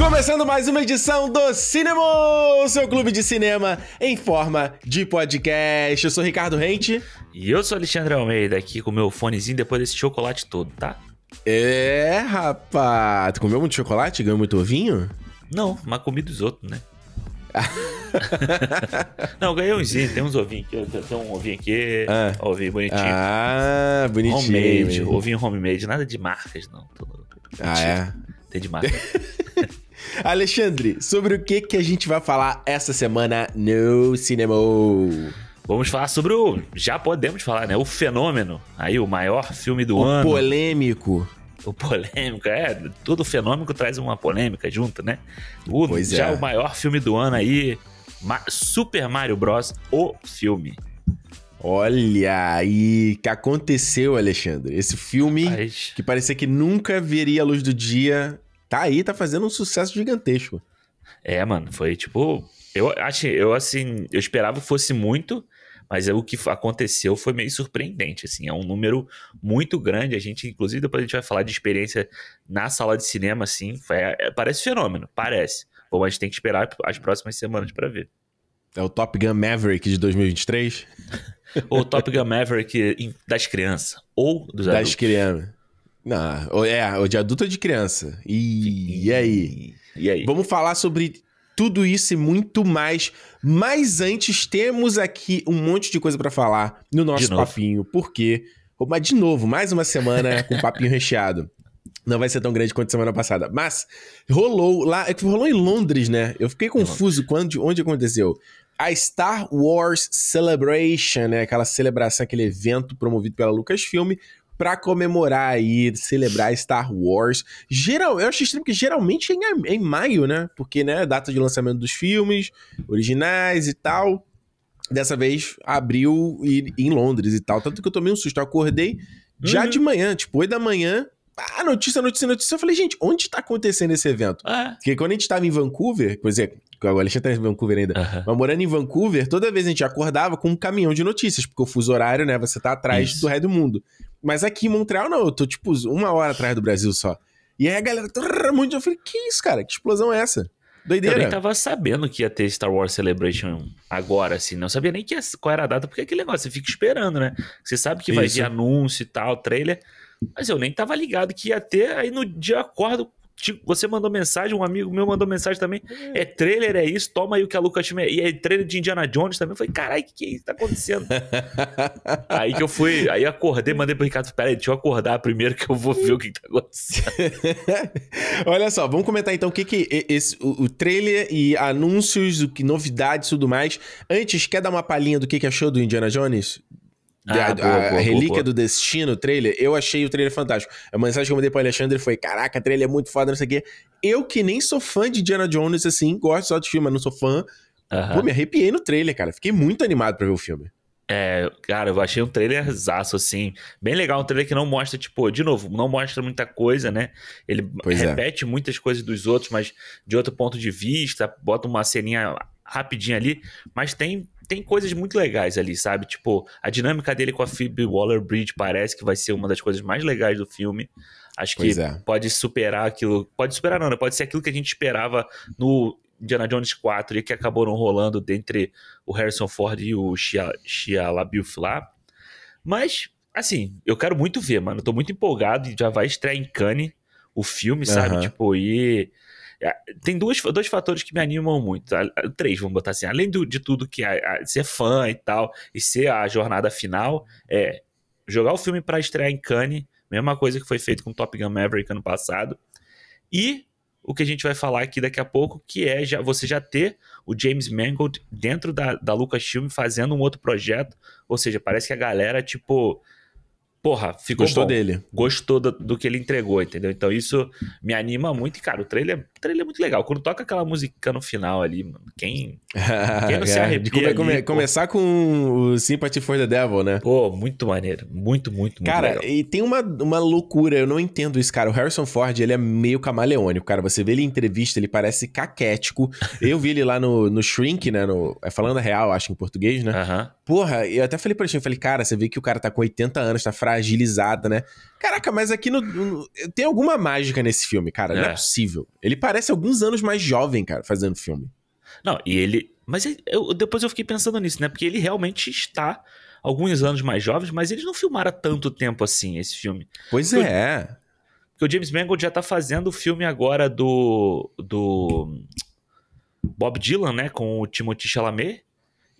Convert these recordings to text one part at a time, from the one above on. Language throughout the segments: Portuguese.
Começando mais uma edição do Cinema, seu clube de cinema em forma de podcast. Eu sou Ricardo Rente. E eu sou Alexandre Almeida, aqui com meu fonezinho depois desse chocolate todo, tá? É, rapaz. Tu comeu muito chocolate? Ganhou muito ovinho? Não, mas comi dos outros, né? Não, ganhei umzinho, tem uns ovinhos aqui, tem um ovinho aqui, Ah. ovinho bonitinho. Ah, bonitinho. homemade, ovinho homemade, nada de marcas, não. Tudo Ah, é? Tem de marca. Alexandre, sobre o que que a gente vai falar essa semana no cinema? Vamos falar sobre o. Já podemos falar, né? O fenômeno. Aí, o maior filme do O ano. polêmico. O polêmico, é. Todo fenômico traz uma polêmica junto, né? O, Pois já é. o maior filme do ano aí. Super Mario Bros. O filme. Olha aí, que aconteceu, Alexandre. Esse filme Mas, que parecia que nunca veria a luz do dia, tá aí, tá fazendo um sucesso gigantesco. é, mano, foi tipo. Eu achei, eu assim, eu esperava que fosse muito, mas é o que aconteceu foi meio surpreendente, assim, é um número muito grande. A gente, inclusive, depois a gente vai falar de experiência na sala de cinema, assim, foi- é, parece fenômeno, parece. Bom, a gente tem que esperar as próximas semanas pra ver. É o Top Gun Maverick de 2023? Ou Top Gun Maverick das crianças, ou dos Das adultos. crianças. Não, é, o de adulto ou de criança. E, e aí? E aí? Vamos falar sobre tudo isso e muito mais. Mas antes, temos aqui um monte de coisa pra falar no nosso papinho. Porque, mas de novo, mais uma semana com papinho recheado. Não vai ser tão grande quanto semana passada. Mas rolou lá. é que Rolou em Londres, né? Eu fiquei confuso quando, onde aconteceu. A Star Wars Celebration, né? Aquela celebração, aquele evento promovido pela Lucasfilm pra comemorar aí, celebrar Star Wars. Geral, eu achei estranho porque geralmente é em, é em maio, né? Porque, né, data de lançamento dos filmes originais e tal. Dessa vez abriu e- em Londres e tal. Tanto que eu tomei um susto. Eu acordei já Uhum. de manhã, tipo, 8 da manhã. Ah, notícia, notícia, notícia. Eu falei, gente, onde tá acontecendo esse evento? Ah, Porque quando a gente tava em Vancouver, por exemplo, o Alexandre tá em Vancouver ainda, aham. mas morando em Vancouver, toda vez a gente acordava com um caminhão de notícias, porque o fuso horário, né, você tá atrás Isso. do resto do mundo. Mas aqui em Montreal, não, eu tô tipo uma hora atrás do Brasil só. E aí a galera, trrr, muito, eu falei, que isso, cara? Que explosão é essa? Eu Doideira. nem tava sabendo que ia ter Star Wars Celebration agora, assim. Não sabia nem que ia- qual era a data, porque é aquele negócio, você fica esperando, né? Você sabe que vai Isso. vir anúncio e tal, trailer. Mas eu nem tava ligado que ia ter. Aí no dia eu acordo, você mandou mensagem, um amigo meu mandou mensagem também. É trailer, é isso, toma aí o que a Lucas tinha. E é trailer de Indiana Jones também. Eu falei, caralho, o que, que é isso que tá acontecendo? aí que eu fui, aí eu acordei, mandei pro Ricardo, peraí, deixa eu acordar primeiro que eu vou ver o que, que tá acontecendo. Olha só, vamos comentar então o que que esse, o, o trailer e anúncios, o que novidades e tudo mais. Antes, quer dar uma palhinha do que que achou do Indiana Jones? Ah, a, boa, boa, a Relíquia boa. do Destino, o trailer, eu achei o trailer fantástico. A mensagem que eu mandei pro Alexandre foi: Caraca, o trailer é muito foda, não sei o quê. Eu que nem sou fã de Indiana Jones, assim, gosto só do filme, mas não sou fã. Aham. Pô, me arrepiei no trailer, cara. Fiquei muito animado pra ver o filme. É, cara, eu achei um trailer zaço, assim, bem legal, um trailer que não mostra, tipo, de novo, não mostra muita coisa, né? Ele Pois é. repete muitas coisas dos outros, mas de outro ponto de vista, bota uma ceninha rapidinha ali, mas tem, tem coisas muito legais ali, sabe? Tipo, a dinâmica dele com a Phoebe Waller-Bridge parece que vai ser uma das coisas mais legais do filme. Acho Pois que é. pode superar aquilo, pode superar não, né? Pode ser aquilo que a gente esperava no Indiana Jones 4 e que acabou não rolando dentre o Harrison Ford e o Shia, Shia LaBeouf lá. Mas, assim, eu quero muito ver, mano. Eu tô muito empolgado e já vai estrear em Cannes o filme, sabe? Tipo, e... é, Tem duas, dois fatores que me animam muito. A- a- Três, vamos botar assim. Além do- de tudo que é ser fã e tal, e ser a jornada final, é jogar o filme pra estrear em Cannes, mesma coisa que foi feito com Top Gun Maverick ano passado. E o que a gente vai falar aqui daqui a pouco, que é já, você já ter o James Mangold dentro da, da Lucasfilm fazendo um outro projeto. Ou seja, parece que a galera, tipo. Porra, ficou Gostou bom. dele. Gostou do, do que ele entregou, entendeu? Então isso me anima muito. E, cara, o trailer, trailer é muito legal. Quando toca aquela música no final ali, mano, quem. Quem não se É, arrepia come- ali, come- começar com o Sympathy for the Devil, né? Pô, muito maneiro. Muito, muito, muito Cara, legal. e tem uma, uma loucura, eu não entendo isso, cara. O Harrison Ford, ele é meio camaleônico, cara. Você vê ele em entrevista, ele parece caquético. Eu vi ele lá no, no Shrink, né? No, é falando a real, acho, em português, né? Aham. Porra, eu até falei pra ele, eu falei, cara, você vê que o cara tá com 80 anos, tá fragilizado, né? Caraca, mas aqui no, no- tem alguma mágica nesse filme, cara. Não é É. possível. Ele parece alguns anos mais jovem, cara, fazendo filme. Não, e ele. Mas ele- eu- depois eu fiquei pensando nisso, né? Porque ele realmente está alguns anos mais jovens, mas eles não filmaram tanto tempo assim esse filme. Pois Eu- é. Porque o James Mangold já tá fazendo o filme agora do. do. Bob Dylan, né? Com o Timothy Chalamet.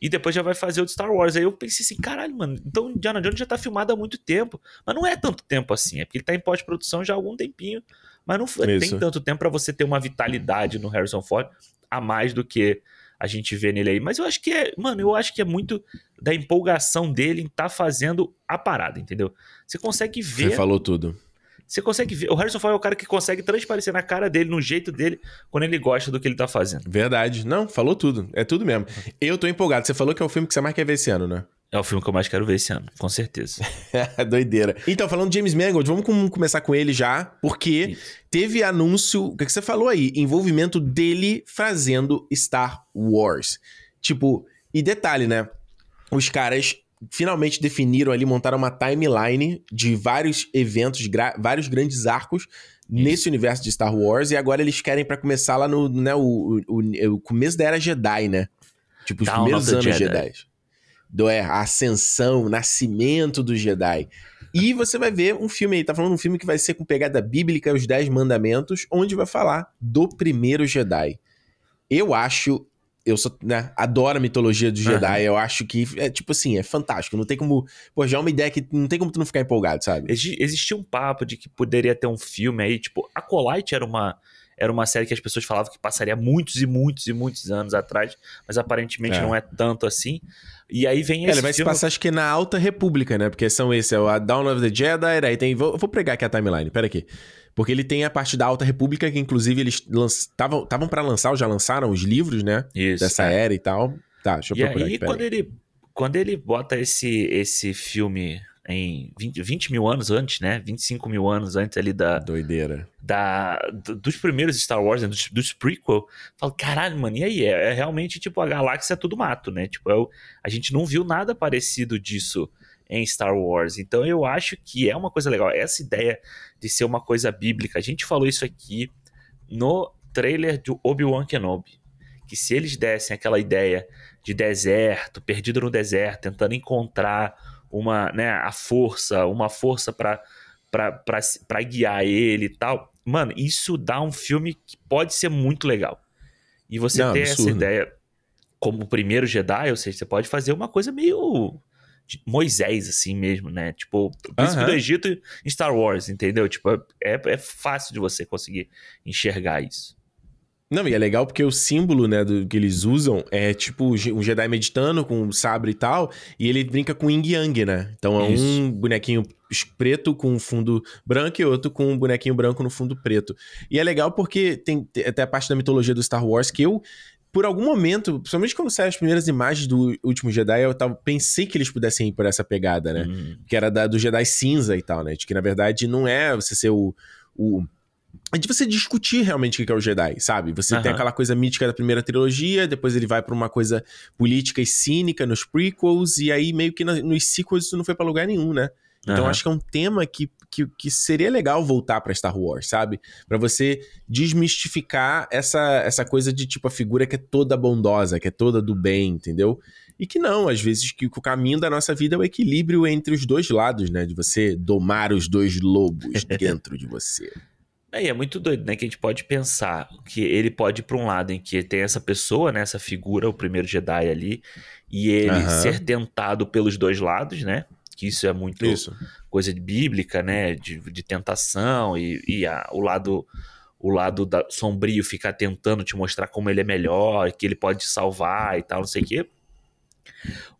E depois já vai fazer o de Star Wars. Aí eu pensei assim, caralho, mano, então Indiana Jones já tá filmado há muito tempo. Mas não é tanto tempo assim, é porque ele tá em pós-produção já há algum tempinho. Mas não foi- Isso. tem tanto tempo pra você ter uma vitalidade no Harrison Ford a mais do que a gente vê nele aí. Mas eu acho que é, mano, eu acho que é muito da empolgação dele em tá fazendo a parada, entendeu? Você consegue ver Você falou tudo. Você consegue ver. O Harrison Ford é o cara que consegue transparecer na cara dele, no jeito dele, quando ele gosta do que ele tá fazendo. Verdade. Não, falou tudo. É tudo mesmo. Eu tô empolgado. Você falou que é o filme que você mais quer ver esse ano, né? É o filme que eu mais quero ver esse ano, com certeza. Doideira. Então, falando de James Mangold, vamos com- começar com ele já, porque Isso. teve anúncio, o que que você falou aí? Envolvimento dele fazendo Star Wars. Tipo, e detalhe, né? Os caras finalmente definiram ali, montaram uma timeline de vários eventos, vários grandes arcos nesse universo de Star Wars, e agora eles querem pra começar lá no, né, o, o, o- começo da era Jedi, né? Tipo, os Dawn primeiros anos Jedi. Jedi. Do, é, a ascensão, o nascimento do Jedi. E você vai ver um filme aí, tá falando um filme que vai ser com pegada bíblica, os Dez Mandamentos, onde vai falar do primeiro Jedi. Eu acho, eu sou, né, adoro a mitologia do Jedi, Aham. eu acho que é tipo assim, é fantástico, não tem como, pô, já é uma ideia que não tem como tu não ficar empolgado, sabe? Exi- Existia um papo de que poderia ter um filme aí, tipo, Acolyte era uma, era uma série que as pessoas falavam que passaria muitos e muitos e muitos anos atrás, mas aparentemente É. não é tanto assim. E aí vem É, esse ele vai se filme... passar, acho que na Alta República, né? Porque são esses, é o a Dawn of the Jedi, aí tem... Vou, vou pregar aqui a timeline, pera aqui. Porque ele tem a parte da Alta República, que inclusive eles estavam pra lançar, ou já lançaram os livros, né? Isso, Dessa é. era e tal. Tá, deixa eu E procurar aí, aqui, quando ele, quando ele bota esse, esse filme em 20, 20 mil anos antes, né? 25 mil anos antes ali da, Doideira. da, do- dos primeiros Star Wars, né, dos, dos prequel, falo, caralho, mano, e aí? É, é realmente, tipo, a galáxia é tudo mato, né? Tipo, é o- a gente não viu nada parecido disso em Star Wars. Então eu acho que é uma coisa legal. Essa ideia de ser uma coisa bíblica, a gente falou isso aqui no trailer de Obi-Wan Kenobi. Que se eles dessem aquela ideia de deserto, perdido no deserto, tentando encontrar uma, né, a força, uma força se- pra guiar ele e tal. Mano, isso dá um filme que pode ser muito legal. E você Não, ter essa absurdo. ideia como o primeiro Jedi, ou seja, você pode fazer uma coisa meio Moisés, assim mesmo, né? Tipo, o príncipe Aham. do Egito em Star Wars, entendeu? Tipo, é, é fácil de você conseguir enxergar isso. Não, e é legal porque o símbolo, né, do que eles usam é tipo um Jedi meditando com um sabre e tal, e ele brinca com Yin Yang, né? Então é Isso. um bonequinho preto com fundo branco e outro com um bonequinho branco no fundo preto. E é legal porque tem tem até a parte da mitologia do Star Wars que eu por algum momento, principalmente quando saem as primeiras imagens do último Jedi, eu tava, pensei que eles pudessem ir por essa pegada, né? Hum, que era da, do Jedi cinza e tal, né? De que na verdade não é você ser o. o é de você discutir realmente o que é o Jedi, sabe? Você tem Aham. aquela coisa mítica da primeira trilogia, depois ele vai pra uma coisa política e cínica nos prequels, e aí meio que na- nos sequels isso não foi pra lugar nenhum, né? Então aham. acho que é um tema que, que, que seria legal voltar pra Star Wars, sabe? Pra você desmistificar essa, essa coisa de tipo a figura que é toda bondosa, que é toda do bem, entendeu? E que não, às vezes que o caminho da nossa vida é o equilíbrio entre os dois lados, né? De você domar os dois lobos dentro de você. É, é muito doido, né? Que a gente pode pensar que ele pode ir pra um lado em que tem essa pessoa, né? Essa figura, o primeiro Jedi ali, e ele Aham. ser tentado pelos dois lados, né? Que isso é muito Isso. coisa de bíblica, né? De, de tentação e, e a- o lado o lado da- sombrio ficar tentando te mostrar como ele é melhor, que ele pode te salvar e tal, não sei o quê.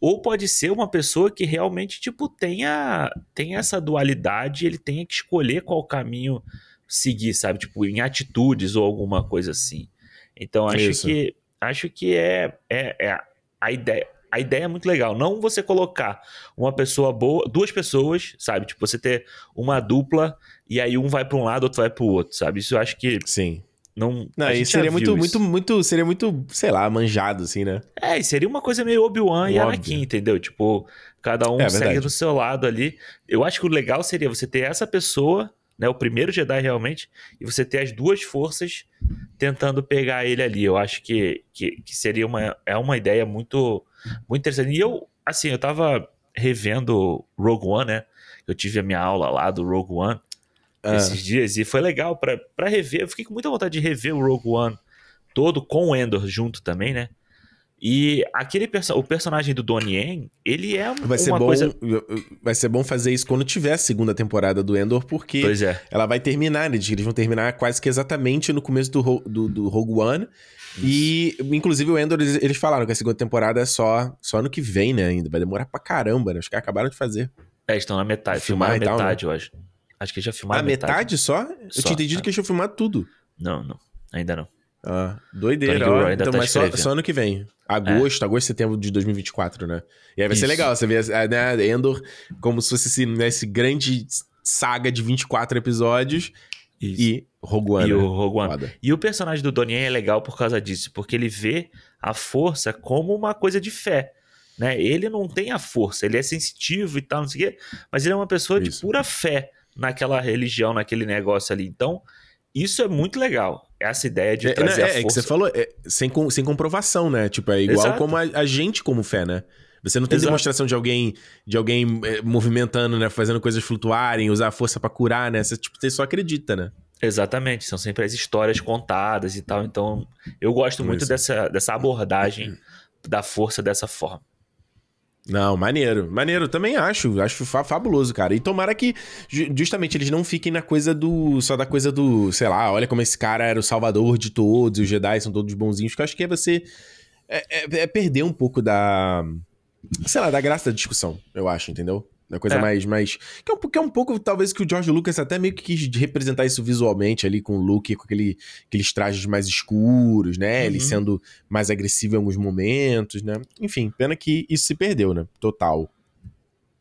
Ou pode ser uma pessoa que realmente, tipo, tenha, tenha essa dualidade, ele tenha que escolher qual caminho seguir, sabe? Tipo, em atitudes ou alguma coisa assim. Então, acho Isso. que acho que é, é, é a ideia. A ideia é muito legal. Não você colocar uma pessoa boa, duas pessoas, sabe? Tipo, você ter uma dupla e aí um vai para um lado, outro vai para o outro, sabe? Isso eu acho que Sim. Não, Não, gente seria muito, isso. muito, muito, seria muito, sei lá, manjado, assim, né? É, e seria uma coisa meio Obi-Wan e. Anakin, entendeu? Tipo, cada um É, segue do seu lado ali. Eu acho que o legal seria você ter essa pessoa, né? O primeiro Jedi realmente, e você ter as duas forças tentando pegar ele ali. Eu acho que, que, que seria uma, é uma ideia muito, muito interessante. E eu, assim, eu tava revendo Rogue One, né? Eu tive a minha aula lá do Rogue One Ah, esses dias e foi legal pra, pra rever. Eu fiquei com muita vontade de rever o Rogue One todo com o Endor junto também, né? E aquele perso o personagem do Donnie Yen, ele é vai ser uma bom, coisa. vai ser bom fazer isso quando tiver a segunda temporada do Endor, porque Pois é. ela vai terminar, né? Eles vão terminar quase que exatamente no começo do, do, do Rogue One. E, inclusive, o Endor, eles, eles falaram que a segunda temporada é só, só ano que vem, né? Ainda. Vai demorar pra caramba, né? Os caras acabaram de fazer. É, estão na metade. Filmar Filmaram e tal, né? metade, eu acho. Acho que já filmaram metade, só? Eu Só, tinha entendido é. que eles tinham filmado tudo. Não, não. Ainda não. Ah, doideira, Tony Gilroy ainda Então, tá mas só, só ano que vem. Agosto, agosto, setembro de 2024, né? E aí vai ser Isso. legal, você vê a- né, Endor como se fosse esse, né, esse grande saga de 24 episódios Isso. e Rogue One. E né? o Rogue One. Foda. E o personagem do Donnie é legal por causa disso, porque ele vê a força como uma coisa de fé. Né? Ele não tem a força, ele é sensitivo e tal, não sei o quê, mas ele é uma pessoa de Isso. pura fé naquela religião, naquele negócio ali. Então, isso é muito legal. Essa ideia de É, trazer né, a é, é que força. você falou, é, sem, sem comprovação, né? Tipo, é igual Exato. como a, a gente como fé, né? Você não tem Exato. demonstração de alguém de alguém é, movimentando, né? Fazendo coisas flutuarem, usar a força pra curar, né? Você, tipo, você só acredita, né? Exatamente, são sempre as histórias contadas e tal. Então, eu gosto muito Isso. dessa, dessa abordagem da força dessa forma. Não, maneiro. Maneiro, também acho. Acho fa- fabuloso, cara. E tomara que ju- justamente eles não fiquem na coisa do. Só da coisa do. Sei lá, olha como esse cara era o salvador de todos, os Jedi são todos bonzinhos. Que eu acho que é você. É, é- é perder um pouco da. Sei lá, da graça da discussão, eu acho, entendeu? Da coisa É. mais. mais que, é um, que é um pouco, talvez, que o George Lucas até meio que quis representar isso visualmente ali, com o Luke, com aquele, aqueles trajes mais escuros, né? Ele Uhum. sendo mais agressivo em alguns momentos, né? Enfim, pena que isso se perdeu, né? Total.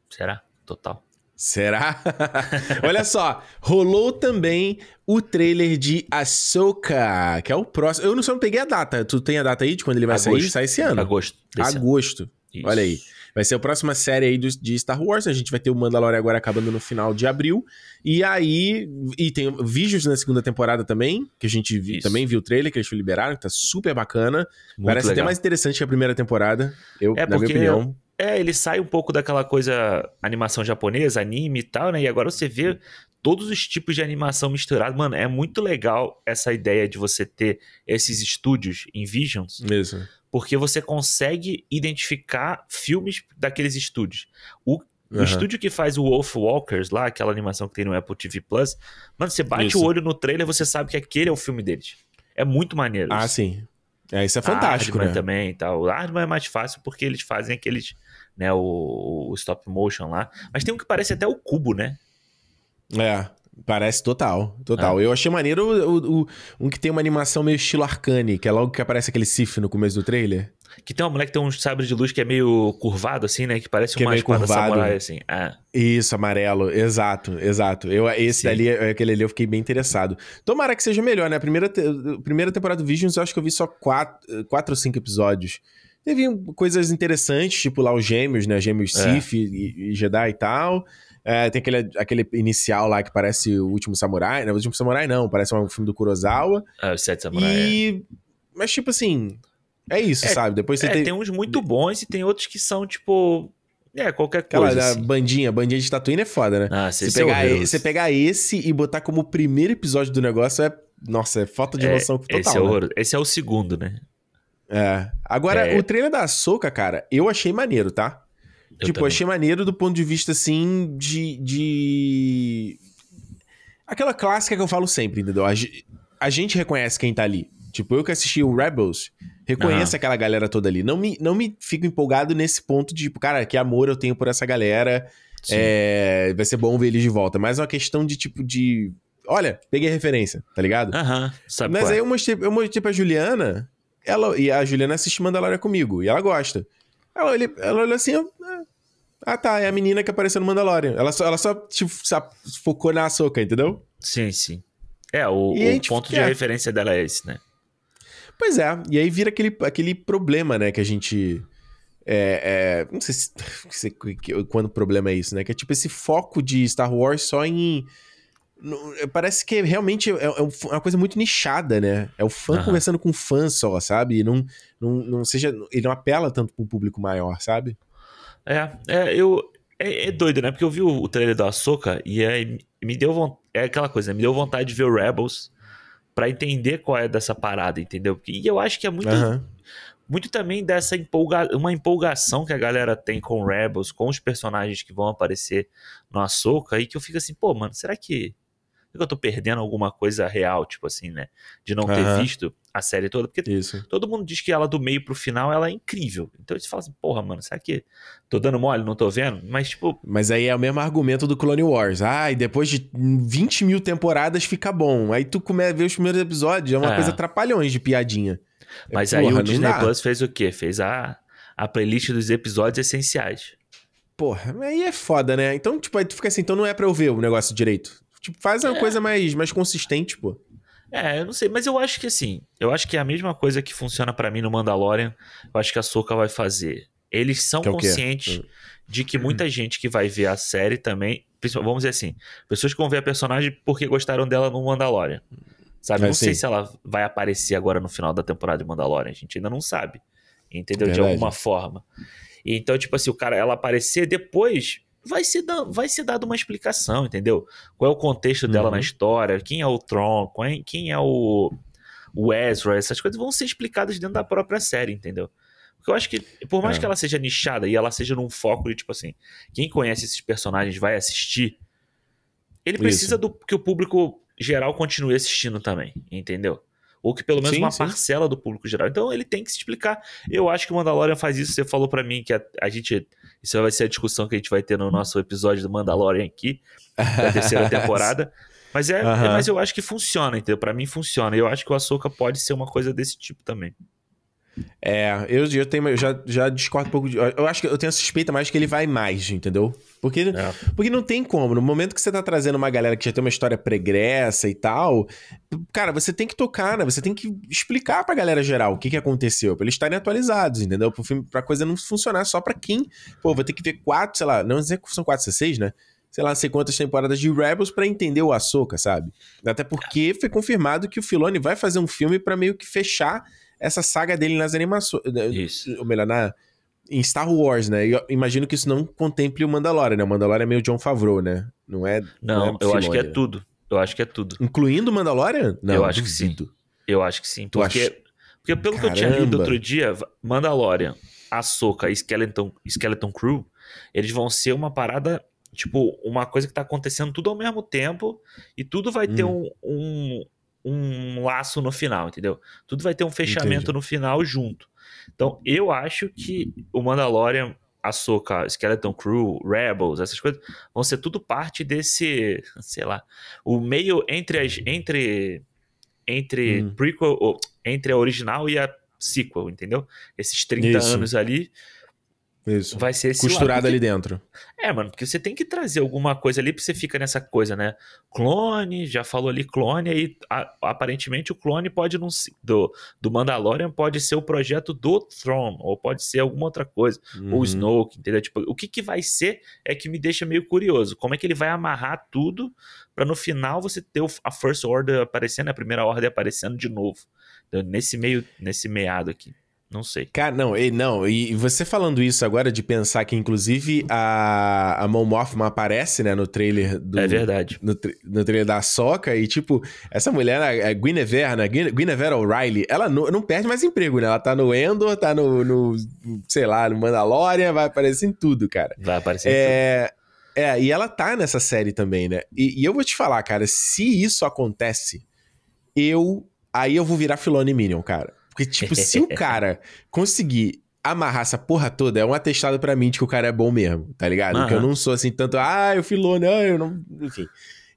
Será? Total. Será? Olha só, rolou também o trailer de Ahsoka, que é o próximo. Eu não só não peguei a data. Tu tem a data aí de quando ele vai Agosto. sair? Sai esse ano. Agosto. ano. Agosto. Isso. Olha aí. Vai ser a próxima série aí do- de Star Wars. A gente vai ter o Mandalorian agora acabando no final de abril. E aí. E tem vídeos na segunda temporada também, que a gente vi- também viu o trailer, que eles liberaram, que tá super bacana. Muito Parece até legal. mais interessante que a primeira temporada. Eu, É, na minha porque opinião. É, ele sai um pouco daquela coisa animação japonesa, anime e tal, né? E agora você vê todos os tipos de animação misturado. Mano, é muito legal essa ideia de você ter esses estúdios em Visions, Mesmo. Porque você consegue identificar filmes daqueles estúdios. O, o Aham. estúdio que faz o Wolf Walkers lá, aquela animação que tem no Apple TV Plus, mano, você bate Isso. o olho no trailer, você sabe que aquele é o filme deles. É muito maneiro. Ah, isso. sim. É, isso é A fantástico, Aardman né? também e tal. O Aardman é mais fácil porque eles fazem aqueles, né, o, o stop motion lá. Mas tem um que parece até o cubo, né? É, parece total, total. Eu achei maneiro o, o- um que tem uma animação meio estilo Arcane, que é logo que aparece aquele Sif no começo do trailer. Que tem uma mulher que tem um sabre de luz que é meio curvado, assim, né? Que parece Que é uma meio espada curvado. samurai, assim. Ah, Isso, amarelo, exato, exato. Eu, esse Sim. dali, aquele ali eu fiquei bem interessado. Tomara que seja melhor, né? A primeira, te- primeira temporada do Visions eu acho que eu vi só quatro, quatro ou cinco episódios. Teve coisas interessantes, tipo lá os gêmeos, né? Gêmeos É. Sif e, e Jedi e tal. É, tem aquele, aquele inicial lá que parece o Último Samurai. Não, o Último Samurai não, parece um filme do Kurosawa. ah, os sete samurai. E. Mas, tipo assim. É isso, É, sabe? Depois É, você É, tem. tem uns muito bons e tem outros que são, tipo... É, qualquer Aquela coisa, da assim. bandinha, bandinha de Tatooine é foda, né? Ah, Você é pegar, horroroso. você pegar esse e botar como primeiro episódio do negócio é. Nossa, é falta de É, noção total. esse, é né? horroroso. esse é o segundo, né? É. Agora, É. o trailer da Soca, cara, eu achei maneiro, tá? Eu tipo, também. achei maneiro do ponto de vista, assim, de. de... Aquela clássica que eu falo sempre, entendeu? A, a gente reconhece quem tá ali. Tipo, eu que assisti o Rebels, reconheço Aham. aquela galera toda ali. Não me, não me fico empolgado nesse ponto de, tipo, cara, que amor eu tenho por essa galera. É, vai ser bom ver eles de volta. Mas é uma questão de, tipo, de. Olha, peguei a referência, tá ligado? Aham, sabe Mas qual aí é? eu mostrei, eu mostrei pra Juliana, ela, e a Juliana assiste Mandalorian comigo, e ela gosta. Ela, olha- ela olhou assim, eu, ah tá, é a menina que apareceu no Mandalorian. Ela só, ela só tipo, focou na Ahsoka, entendeu? Sim, sim. É, o, o ponto de referência dela é esse, né? Pois é, e aí vira aquele, aquele problema, né, que a gente. É, é, não sei se, se, quando o problema é isso, né? Que é tipo esse foco de Star Wars só em. No, parece que realmente é, é, uma coisa muito nichada, né? É o fã uhum. conversando com fã só, sabe? não, não, não seja. Ele não apela tanto para um público maior, sabe? É, é eu. É, é, doido, né? Porque eu vi o, o trailer da Ahsoka e aí me deu vontade. É aquela coisa, né? me deu vontade de ver o Rebels para entender qual é dessa parada, entendeu? E eu acho que é muito. Uhum. Muito também dessa empolga uma empolgação que a galera tem com Rebels, com os personagens que vão aparecer no Ahsoka, e que eu fico assim, pô, mano, será que que eu tô perdendo alguma coisa real, tipo assim, né? De não ter visto a série toda. Porque Isso. todo mundo diz que ela do meio pro final ela é incrível. Então você fala assim, porra, mano, será que tô dando mole, não tô vendo? Mas, tipo. Mas aí é o mesmo argumento do Clone Wars. Ah, e depois de 20 mil temporadas fica bom. Aí tu começa a ver os primeiros episódios, é uma é. coisa trapalhões de piadinha. Mas é, aí porra, o Disney Plus fez o quê? Fez a, a playlist dos episódios essenciais. Porra, aí é foda, né? Então, tipo, aí tu fica assim, então não é pra eu ver o negócio direito. Tipo, faz uma é. coisa mais, mais consistente, pô. É, eu não sei, mas eu acho que assim, eu acho que é a mesma coisa que funciona para mim no Mandalorian, eu acho que a Soca vai fazer. Eles são que é conscientes de que muita gente que vai ver a série também, vamos dizer assim, pessoas que vão ver a personagem porque gostaram dela no Mandalorian. Sabe? É, não sim. sei se ela vai aparecer agora no final da temporada de Mandalorian, a gente ainda não sabe. Entendeu? Verdade. De alguma forma. Então, tipo assim, o cara, ela aparecer depois, vai ser, vai ser dado uma explicação, entendeu? Qual é o contexto dela uhum. na história, quem é o Tron, é, quem é o, o Ezra, essas coisas vão ser explicadas dentro da própria série, entendeu? Porque eu acho que, por mais é. que ela seja nichada e ela seja num foco de, tipo assim, quem conhece esses personagens vai assistir, ele precisa do que o público geral continue assistindo também, entendeu? Ou que pelo menos sim, uma sim. parcela do público geral. Então ele tem que se explicar. Eu acho que o Mandalorian faz isso. Você falou para mim que a, a, gente. Isso vai ser a discussão que a gente vai ter no nosso episódio do Mandalorian aqui, da terceira temporada. Mas, é, é, mas eu acho que funciona, entendeu? Pra mim funciona. Eu acho que o Ahsoka pode ser uma coisa desse tipo também. É, eu, eu, tenho, eu já, já discordo um pouco. De, eu acho que eu tenho a suspeita mais que ele vai mais, entendeu? Porque, é. porque não tem como. No momento que você tá trazendo uma galera que já tem uma história pregressa e tal, cara, você tem que tocar, né? Você tem que explicar pra galera geral o que, que aconteceu, pra eles estarem atualizados, entendeu? Pro filme, pra coisa não funcionar só pra quem. Pô, vou ter que ver quatro, sei lá, não sei são quatro, seis, né? sei lá, sei quantas temporadas de Rebels para entender o Ahsoka, sabe? Até porque foi confirmado que o Filoni vai fazer um filme para meio que fechar essa saga dele nas animações. Né, isso. Ou melhor, na, em Star Wars, né? Eu imagino que isso não contemple o Mandalorian, né? O Mandalorian é meio John Favreau, né? Não é. Não, não é eu acho que é tudo. Eu acho que é tudo. Incluindo o Mandalorian? Não, eu acho duvido. que sim. Eu acho que sim. Porque, porque pelo Caramba. que eu tinha lido outro dia, Mandalorian, Ahsoka e Skeleton, Skeleton Crew, eles vão ser uma parada tipo, uma coisa que tá acontecendo tudo ao mesmo tempo e tudo vai hum. ter um, um, um laço no final, entendeu? Tudo vai ter um fechamento Entendi. no final junto. Então, eu acho que o Mandalorian, Ahsoka, Skeleton Crew, Rebels, essas coisas, vão ser tudo parte desse, sei lá, o meio entre as entre entre hum. prequel, entre a original e a sequel, entendeu? Esses 30 Isso. anos ali isso. Vai ser esse Costurado ali dentro. É, mano, porque você tem que trazer alguma coisa ali pra você ficar nessa coisa, né? Clone, já falou ali clone, aí a, aparentemente o clone pode não do, do Mandalorian pode ser o projeto do Throne, ou pode ser alguma outra coisa, uhum. ou Snoke, entendeu? Tipo, o que que vai ser é que me deixa meio curioso. Como é que ele vai amarrar tudo para no final você ter a First Order aparecendo, a primeira ordem aparecendo de novo. Então, nesse meio, nesse meado aqui. Não sei. Cara, não, e, não, e você falando isso agora de pensar que, inclusive, a, a Mon Mothma aparece, né, no trailer do... É verdade. No, no trailer da Soca, e, tipo, essa mulher, a Guinevere, né, Guinevere O'Reilly, ela não, não, perde mais emprego, né? Ela tá no Endor, tá no, no, sei lá, no Mandalorian, vai aparecer em tudo, cara. Vai aparecer é... em tudo. É, e ela tá nessa série também, né? E, e eu vou te falar, cara, se isso acontece, eu... Aí eu vou virar Filone Minion, cara. Porque, tipo, se o cara conseguir amarrar essa porra toda, é um atestado para mim de que o cara é bom mesmo, tá ligado? Uhum. Porque eu não sou assim tanto, ah, eu filou, não, eu não. Enfim.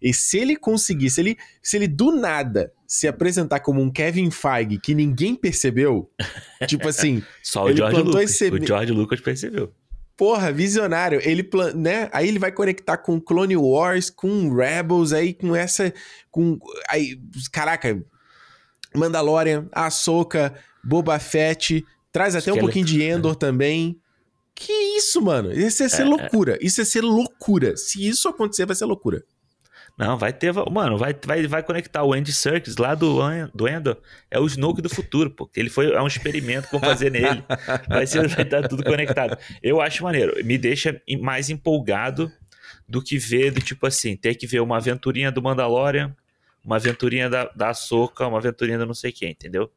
E se ele conseguir, se ele, se ele do nada se apresentar como um Kevin Feige que ninguém percebeu, tipo assim. Só o George Lucas. Esse... O George Lucas percebeu. porra, visionário. Ele, plan- né? Aí ele vai conectar com Clone Wars, com Rebels, aí com essa. com aí, Caraca. Mandalorian, Ahsoka, Boba Fett. Traz até um Skeleton. pouquinho de Endor também. Que isso, mano? Isso ia ser É, loucura. Isso ia ser loucura. Se isso acontecer, vai ser loucura. Não, vai ter. Mano, vai, vai, vai conectar o Andy Serkis lá do, do Endor. É o Snoke do futuro, pô. Ele foi. É um experimento que vão fazer nele. Vai, ser, vai estar tudo conectado. Eu acho maneiro. Me deixa mais empolgado do que ver, do tipo assim, ter que ver uma aventurinha do Mandalorian, uma aventurinha da, da Ahsoka, uma aventurinha da não sei quem, entendeu?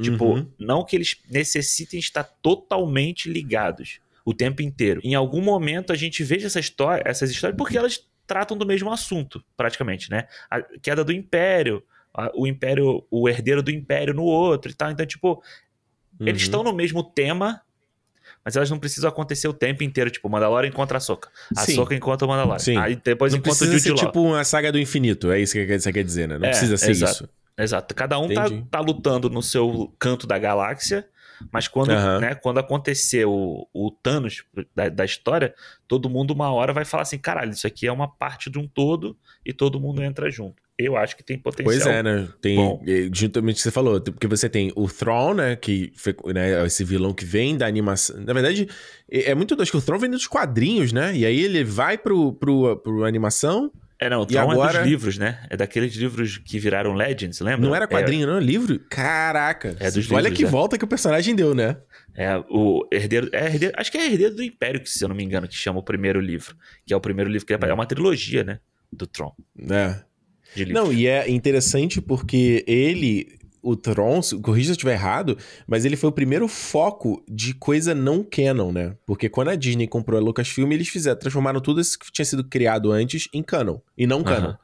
Tipo, Uhum. não que eles necessitem estar totalmente ligados o tempo inteiro. Em algum momento a gente veja essa história, essas histórias porque elas tratam do mesmo assunto, praticamente, né? A queda do Império, a- o Império, o herdeiro do Império no outro e tal. Então, tipo, eles Uhum. estão no mesmo tema, mas elas não precisam acontecer o tempo inteiro. Tipo, Mandalorian encontra a Soca. A. Soca encontra o Mandalorian. Sim. Aí depois Não encontra o Jude ser tipo uma saga do infinito. É isso que você quer dizer, né? Não É, precisa ser exato. isso. Exato. Cada um tá, tá lutando no seu canto da galáxia, mas quando, Aham. né, quando acontecer o, o Thanos da, da história, todo mundo uma hora vai falar assim: caralho, isso aqui é uma parte de um todo e todo mundo entra junto. Eu acho que tem potencial. Pois é, né? Tem, bom. juntamente que você falou, porque você tem o Thrawn, né? Que né, esse vilão que vem da animação. Na verdade, é é muito doido, que o Thrawn vem dos quadrinhos, né? E aí ele vai pro, pro, pro animação. É, não, o Tron é agora- dos livros, né? É daqueles livros que viraram Legends, lembra? Não era quadrinho, não? Livro? Caraca. É dos Olha livros, que é. volta que o personagem deu, né? É, é o herdeiro, é herdeiro. Acho que é Herdeiro do Império, que, se eu não me engano, que chama o primeiro livro. Que é o primeiro livro que é, é uma trilogia, né? Do Tron. É. Não, e é interessante porque ele, o Tron, se- corrija se eu estiver errado, mas ele foi o primeiro foco de coisa não canon, né? Porque quando a Disney comprou a Lucasfilm, eles fizeram, transformaram tudo isso que tinha sido criado antes em canon, e não canon.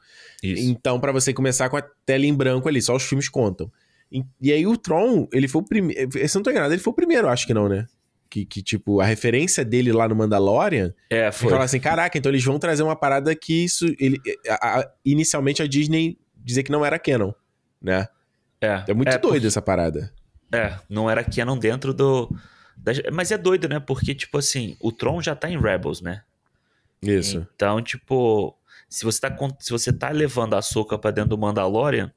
Então, pra você começar com a tela em branco ali, só os filmes contam. E, e aí o Tron, ele foi o primeiro. Se eu não tô enganado, ele foi o primeiro, acho que não, né? Que, que, tipo, a referência dele lá no Mandalorian É, foi falar assim: caraca, então eles vão trazer uma parada que isso. Ele, a- a- inicialmente a Disney dizia que não era canon, né? É, É muito é, doido essa parada. É, não era canon dentro do. das- Mas é doido, né? Porque, tipo assim, o Tron já tá em Rebels, né? Isso. Então, tipo, se você tá, se você tá levando a Soca pra dentro do Mandalorian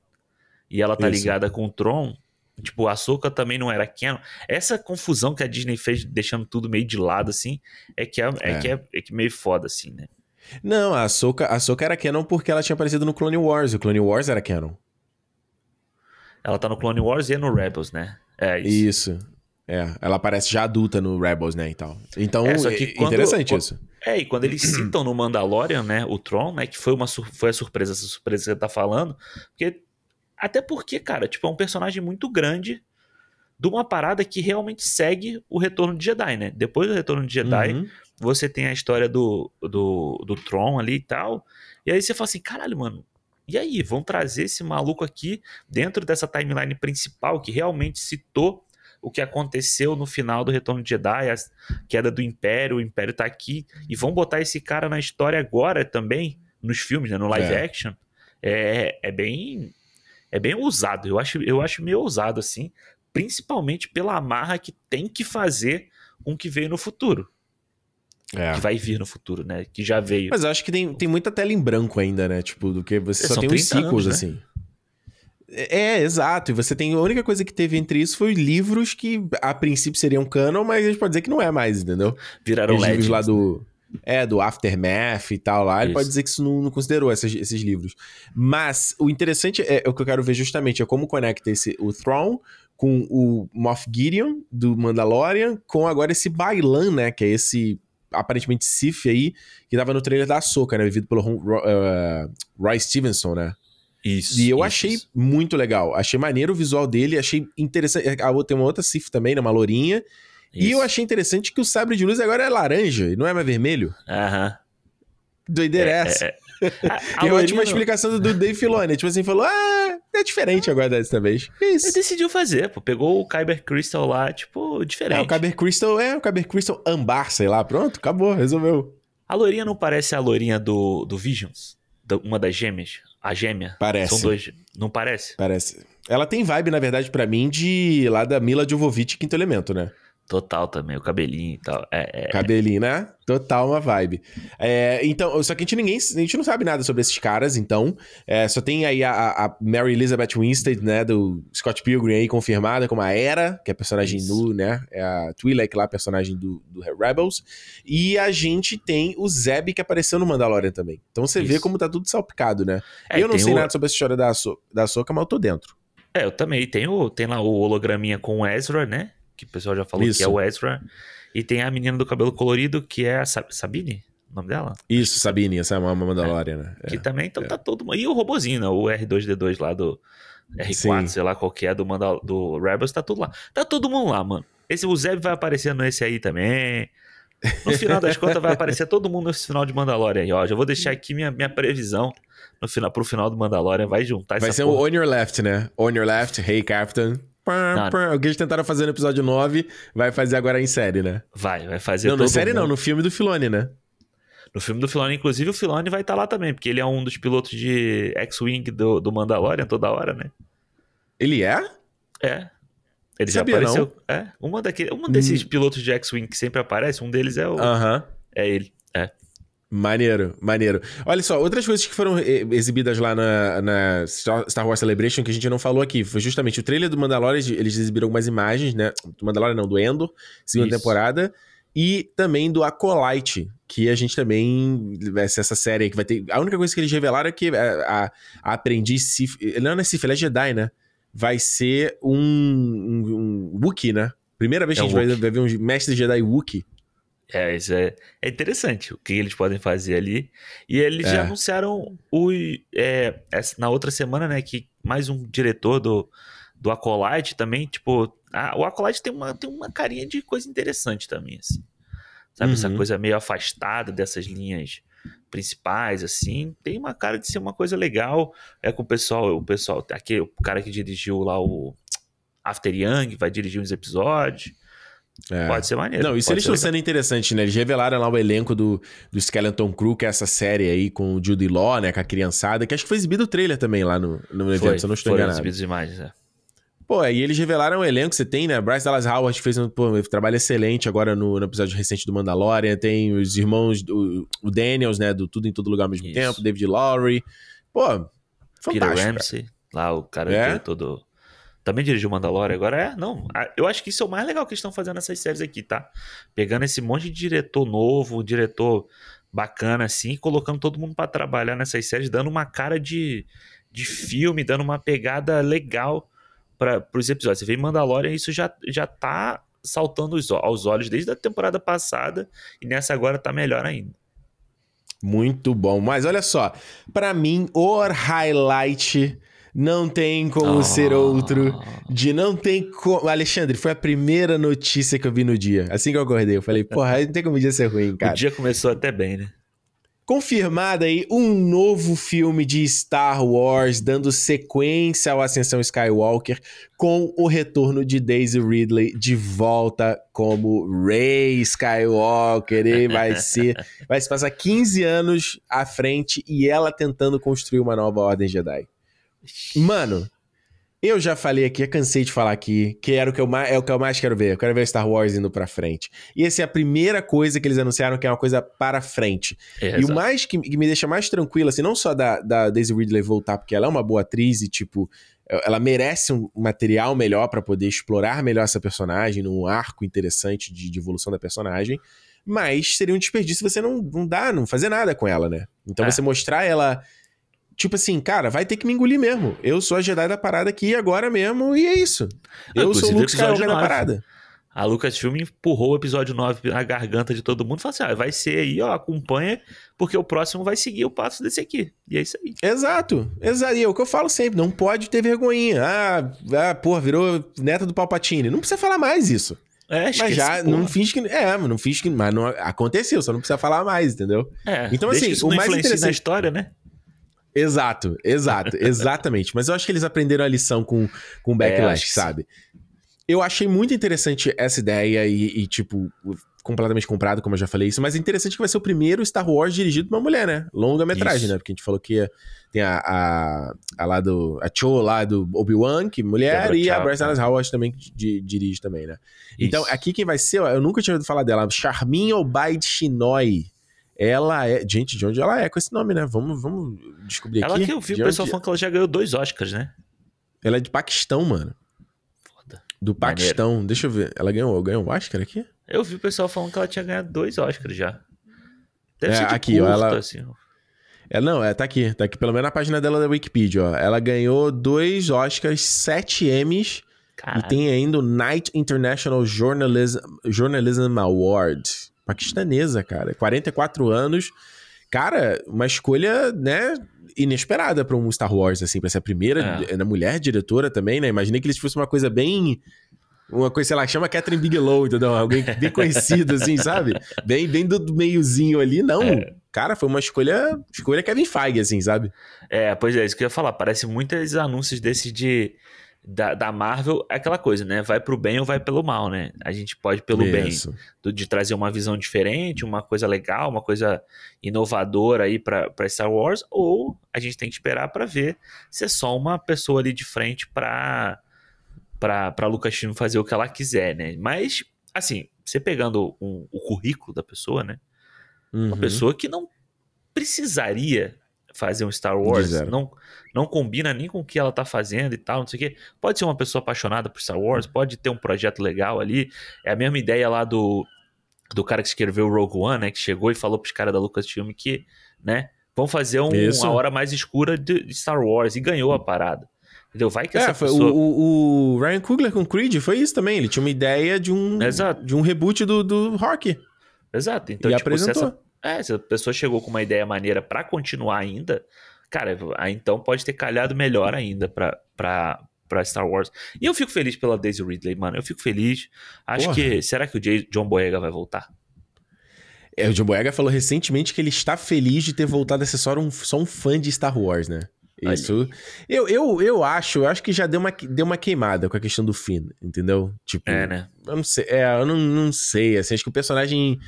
e ela tá Isso. ligada com o Tron, tipo, a Soca também não era canon. Essa confusão que a Disney fez, deixando tudo meio de lado, assim, é que é, é É. que é, é que meio foda, assim, né? Não, a Soka, a Ahsoka era canon porque ela tinha aparecido no Clone Wars. O Clone Wars era canon. Ela tá no Clone Wars e no Rebels, né? É isso. Isso. É, ela aparece já adulta no Rebels, né, e tal. Então, É, é quando- interessante quando- isso. É, e quando eles citam no Mandalorian, né, o Tron, né, que foi uma foi a surpresa, essa surpresa que você tá falando, porque até porque, cara, tipo, é um personagem muito grande de uma parada que realmente segue o Retorno de Jedi, né? Depois do Retorno de Jedi, Uhum. você tem a história do, do, do Tron ali e tal, e aí você fala assim, caralho, mano, e aí, vão trazer esse maluco aqui dentro dessa timeline principal que realmente citou o que aconteceu no final do Retorno de Jedi, a queda do Império, o Império tá aqui, e vão botar esse cara na história agora também, nos filmes, né, no live É. action, é, é bem é bem ousado, eu acho, eu acho meio ousado assim, principalmente pela amarra que tem que fazer com o que veio no futuro, É. que vai vir no futuro, né, que já veio. Mas eu acho que tem, tem muita tela em branco ainda, né? Tipo, do que você É, só tem os 30 ciclos, anos, né? assim. É, é, exato. E você tem. A única coisa que teve entre isso foi livros que a princípio seriam canon, mas a gente pode dizer que não é mais, entendeu? Viraram Os livros lá do. É, do Aftermath e tal lá. Ele Isso. pode dizer que isso não, não considerou essas- esses livros. Mas o interessante é, é o que eu quero ver justamente é como conecta esse, o Thrawn com o Moff Gideon do Mandalorian com agora esse Bailan, né? Que é esse aparentemente Sif aí que tava no trailer da Ahsoka, né? Vivido pelo eh, Roy Stevenson, né? Isso. E eu isso, achei isso. muito legal. Achei maneiro o visual dele, achei interessante. A outra- tem uma outra Sif também, né? Uma lourinha. E eu Isso. achei interessante que o sabre de luz agora é laranja e não é mais vermelho. Aham. Doideira é É, essa. é, A, a Lourinha ótima explicação do, Dave Filoni. Tipo assim, falou: ah, é diferente agora dessa vez. Que Ele isso? decidiu fazer, pô. Pegou o Kyber Crystal lá, tipo, diferente. É, o Kyber Crystal é o Kyber Crystal Ambar, sei lá. Pronto, acabou, resolveu. A Lourinha não parece a Lourinha do, do Visions? Da- uma das gêmeas? A gêmea? Parece. São dois. Não parece? Parece. Ela tem vibe, na verdade, pra mim, de lá da Mila Jovovich, Quinto Elemento, né? Total também, o cabelinho e tal. É, é... Cabelinho, né? Total uma vibe. É, então, só que a gente, ninguém, a gente não sabe nada sobre esses caras, então. É, só tem aí a, a, Mary Elizabeth Winstead, né? Do Scott Pilgrim aí, confirmada como a Era, que é a personagem Isso. nu, né? É a Twi'lek lá, personagem do, do Rebels. E a gente tem o Zeb, que apareceu no Mandalorian também. Então você Isso. vê como tá tudo salpicado, né? É, eu não sei o... nada sobre essa história da, so da Soca, mas eu tô dentro. É, eu também. Tem, o, tem lá o holograminha com o Ezra, né? Que o pessoal já falou Isso. que é o Ezra. E tem a menina do cabelo colorido, que é a Sabine, o nome dela? Isso, Sabine, essa é uma Mandalorian, né? Que é, também, então é. tá todo mundo. E o robozinho, né? O R2D2 lá do R4, Sim. sei lá qual que é, do, Mandal... do Rebels, tá tudo lá. Tá todo mundo lá, mano. Esse, o Zeb vai aparecer nesse aí também. No final das contas, vai aparecer todo mundo nesse final de Mandalorian aí, ó. Já vou deixar aqui minha, minha previsão no final, pro final do Mandalorian. Vai juntar Vai ser o On Your Left, né? On Your Left, Hey Captain. Pá, pá. O que eles tentaram fazer no episódio 9, vai fazer agora em série, né? Vai, vai fazer Não, na série mundo. não, no filme do Filone, né? No filme do Filone, inclusive, o Filone vai estar tá lá também, porque ele é um dos pilotos de X-Wing do, do Mandalorian toda hora, né? Ele é? É. Ele Sabia, já apareceu. Não? É. Uma daquele, um desses hum. pilotos de X-Wing que sempre aparece, um deles é o. Aham. Uh -huh. É ele. É. Maneiro, maneiro. Olha só, outras coisas que foram eh, exibidas lá na, na, Star Wars Celebration que a gente não falou aqui foi justamente o trailer do Mandalorian, eles exibiram algumas imagens, né? Do Mandalorian não, do Endor, segunda Isso. temporada. E também do Acolyte, que a gente também essa série aí que vai ter. A única coisa que eles revelaram é que a, a, a aprendiz Sif. Não é Sif, ela é Jedi, né? Vai ser um, um, um Wookiee, né? Primeira vez é que a gente vai, vai, ver um mestre Jedi Wookiee. É, isso é, é interessante o que eles podem fazer ali. E eles é. já anunciaram o, é, na outra semana, né, que mais um diretor do, do Acolyte também, tipo, a, o Acolyte tem uma, tem uma carinha de coisa interessante também, assim. Sabe, uhum. essa coisa meio afastada dessas linhas principais, assim, tem uma cara de ser uma coisa legal. É com o pessoal, o pessoal, aquele, o cara que dirigiu lá o After Young vai dirigir uns episódios. É. Pode ser maneiro. Não, isso eles estão sendo interessante, né? Eles revelaram lá o elenco do, do Skeleton Crew, que é essa série aí com o Judy Law, né? Com a criançada, que acho que foi exibido o trailer também lá no, no evento, foi, se eu não estou enganado. exibidos imagens, é. Pô, aí eles revelaram o elenco, você tem, né? Bryce Dallas Howard fez um, pô, um trabalho excelente agora no, no, episódio recente do Mandalorian, tem os irmãos, do, o Daniels, né? Do Tudo em Todo Lugar ao mesmo isso. tempo, David Lowry. Pô, fantástico. Peter Ramsey, lá o cara é? todo também dirigiu Mandalorian agora. É, não. Eu acho que isso é o mais legal que eles estão fazendo nessas séries aqui, tá? Pegando esse monte de diretor novo, diretor bacana assim, colocando todo mundo para trabalhar nessas séries, dando uma cara de, de filme, dando uma pegada legal para os episódios. Você vê Mandalorian, isso já, já tá saltando aos olhos desde a temporada passada e nessa agora tá melhor ainda. Muito bom. Mas olha só, para mim, o highlight não tem como oh. ser outro. De não tem como. Alexandre, foi a primeira notícia que eu vi no dia. Assim que eu acordei, eu falei, porra, não tem como o dia ser ruim, cara. O dia começou até bem, né? Confirmado aí um novo filme de Star Wars, dando sequência ao Ascensão Skywalker, com o retorno de Daisy Ridley de volta como Rey Skywalker. E vai ser. vai se passar 15 anos à frente e ela tentando construir uma nova Ordem Jedi. Mano, eu já falei aqui, eu cansei de falar aqui, que era o que eu mais, é o que eu mais quero ver. Eu quero ver Star Wars indo pra frente. E essa é a primeira coisa que eles anunciaram que é uma coisa para frente. É, e o mais que, que, me deixa mais tranquilo, assim, não só da, da Daisy Ridley voltar, porque ela é uma boa atriz e, tipo, ela merece um material melhor para poder explorar melhor essa personagem, num arco interessante de, de, evolução da personagem. Mas seria um desperdício você não, não dar, não fazer nada com ela, né? Então é. você mostrar ela Tipo assim, cara, vai ter que me engolir mesmo. Eu sou a Jedi da parada aqui agora mesmo e é isso. Eu sou o Luke Skywalker da parada. A Lucasfilm empurrou o episódio 9 na garganta de todo mundo e falou assim: ah, vai ser aí, ó, acompanha, porque o próximo vai seguir o passo desse aqui. E é isso aí. Exato, exato. E é o que eu falo sempre: não pode ter vergonhinha. Ah, ah porra, virou neta do Palpatine. Não precisa falar mais isso. É, mas já não finge que. É, não finge que. Mas não aconteceu, só não precisa falar mais, entendeu? É, então, assim, o mais interessante. na história, né? Exato, exato, exatamente. Mas eu acho que eles aprenderam a lição com, com Backlash, é, sabe? Eu achei muito interessante essa ideia e, e, tipo, completamente comprado, como eu já falei isso, mas é interessante que vai ser o primeiro Star Wars dirigido por uma mulher, né? Longa-metragem, né? Porque a gente falou que tem a, a, a lá do. A Cho lá do Obi-Wan, que mulher, e Chow, a Bryce Dallas Howard também, que dirige também, né? Então, isso. Então, aqui quem vai ser, ó, eu nunca tinha ouvido falar dela, Charmin Obaid Shinoi. Ela é. Gente, de onde ela é com esse nome, né? Vamos, vamos descobrir ela aqui. Ela que eu vi o pessoal onde... falando que ela já ganhou dois Oscars, né? Ela é de Paquistão, mano. Foda. Do Paquistão. Maneiro. Deixa eu ver. Ela ganhou, ganhou um Oscar aqui? Eu vi o pessoal falando que ela tinha ganhado dois Oscars já. Deve é, ser de aqui, curta, ó, ela... assim. É, não, é, tá aqui. Tá aqui, pelo menos na página dela da Wikipedia, ó. Ela ganhou dois Oscars, sete Emmys Caralho. e tem ainda o Night International Journalism, Journalism Award. Paquistanesa, cara. 44 anos. Cara, uma escolha, né, inesperada para um Star Wars, assim, pra ser a primeira é. mulher diretora também, né? Imaginei que eles fossem uma coisa bem uma coisa, sei lá, chama Catherine Bigelow, entendeu? Alguém bem conhecido, assim, sabe? Bem, bem do meiozinho ali. Não, é. cara, foi uma escolha, escolha Kevin Feige, assim, sabe? É, pois é, isso que eu ia falar. Parece muitos anúncios desses de... Da, da Marvel, é aquela coisa, né? Vai pro bem ou vai pelo mal, né? A gente pode pelo isso. bem, do, de trazer uma visão diferente, uma coisa legal, uma coisa inovadora aí pra, pra Star Wars, ou a gente tem que esperar para ver se é só uma pessoa ali de frente pra para Lucasfilm fazer o que ela quiser, né? Mas, assim, você pegando um, o currículo da pessoa, né? Uhum. Uma pessoa que não precisaria fazer um Star Wars, não, não combina nem com o que ela tá fazendo e tal, não sei o quê. Pode ser uma pessoa apaixonada por Star Wars, pode ter um projeto legal ali. É a mesma ideia lá do, do cara que escreveu Rogue One, né? Que chegou e falou pros caras da Lucasfilm que, né? Vão fazer um, uma hora mais escura de Star Wars e ganhou a parada. Entendeu? Vai que é, essa pessoa... o, o, Ryan Coogler com Creed foi isso também. Ele tinha uma ideia de um, Exato. De um reboot do, do Rock. Exato. Então, e tipo, apresentou. Se essa, é, se a pessoa chegou com uma ideia maneira para continuar ainda, cara, aí então pode ter calhado melhor ainda pra, pra, pra Star Wars. E eu fico feliz pela Daisy Ridley, mano. Eu fico feliz. Acho Porra. que. Será que o John Boyega vai voltar? É, o John Boyega falou recentemente que ele está feliz de ter voltado a ser só um, só um fã de Star Wars, né? Isso. Eu, eu, eu acho, eu acho que já deu uma, deu uma queimada com a questão do Finn, entendeu? Tipo. É, né? Eu não sei. É, eu não, não sei. Assim, acho que o personagem.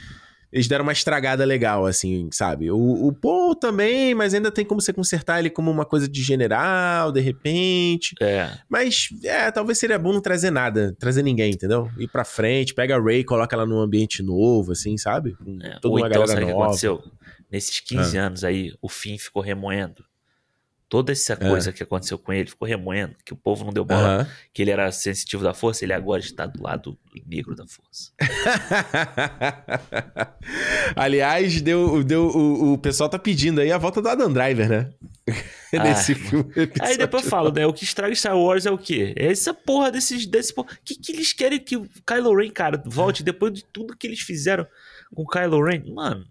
Eles deram uma estragada legal, assim, sabe? O, o Paul também, mas ainda tem como você consertar ele como uma coisa de general, de repente. É. Mas, é, talvez seria bom não trazer nada, trazer ninguém, entendeu? Ir pra frente, pega a Ray, coloca ela num ambiente novo, assim, sabe? Com é. toda Ou uma então, galera sabe nova. O que aconteceu? Nesses 15 ah. anos aí, o Finn ficou remoendo toda essa é. coisa que aconteceu com ele, ficou remoendo, que o povo não deu bola, uhum. que ele era sensitivo da força, ele agora está do lado negro da força. Aliás, deu, deu, o, o pessoal tá pedindo aí a volta do Adam Driver, né? Nesse ah, filme. Aí depois eu falo, né? O que estraga Star Wars é o quê? É essa porra desses. Desse porra. que, que eles querem que o Kylo Ren, cara, volte depois de tudo que eles fizeram com o Kylo Ren? Mano.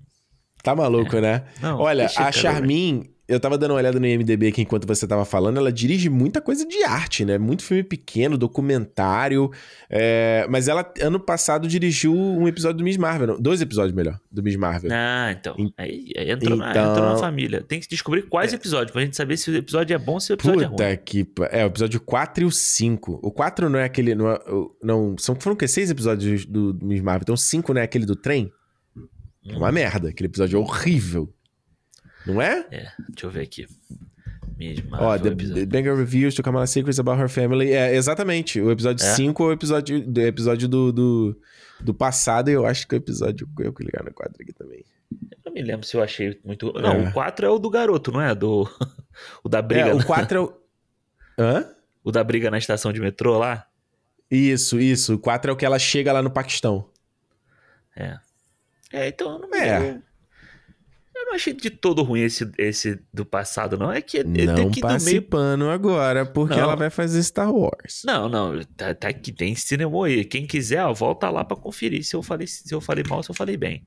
Tá maluco, é. né? Não, Olha, a Charmin, eu tava dando uma olhada no IMDB aqui enquanto você tava falando, ela dirige muita coisa de arte, né? Muito filme pequeno, documentário. É... Mas ela, ano passado, dirigiu um episódio do Miss Marvel. Não, dois episódios, melhor, do Miss Marvel. Ah, então. Aí, aí entrou, então... Na, entrou na família. Tem que descobrir quais é... episódios, pra gente saber se o episódio é bom ou se o episódio Puta é ruim. que... É, o episódio 4 e o 5. O 4 não é aquele... Não, é, não são, foram o quê? Seis episódios do, do Miss Marvel. Então, 5 não é aquele do trem? É uma merda. Aquele episódio é horrível. Não é? É, deixa eu ver aqui. Ó, oh, The, the Banger Reviews to Kamala Secrets About Her Family. É, exatamente. O episódio 5 é? é o episódio, do, episódio do, do, do passado e eu acho que o episódio... Eu vou ligar no quadro aqui também. Eu não me lembro se eu achei muito... Não, é. o 4 é o do garoto, não é? Do... o da briga. É, o 4 é o... Hã? O da briga na estação de metrô lá? Isso, isso. O 4 é o que ela chega lá no Paquistão. É. É, então eu não me é. lembro. Eu não achei de todo ruim esse, esse do passado, não. É que é não que passe meio... pano agora, porque não. ela vai fazer Star Wars. Não, não. Tá, tá que tem cinema aí. Quem quiser, ó, volta lá para conferir se eu falei se eu falei mal, se eu falei bem.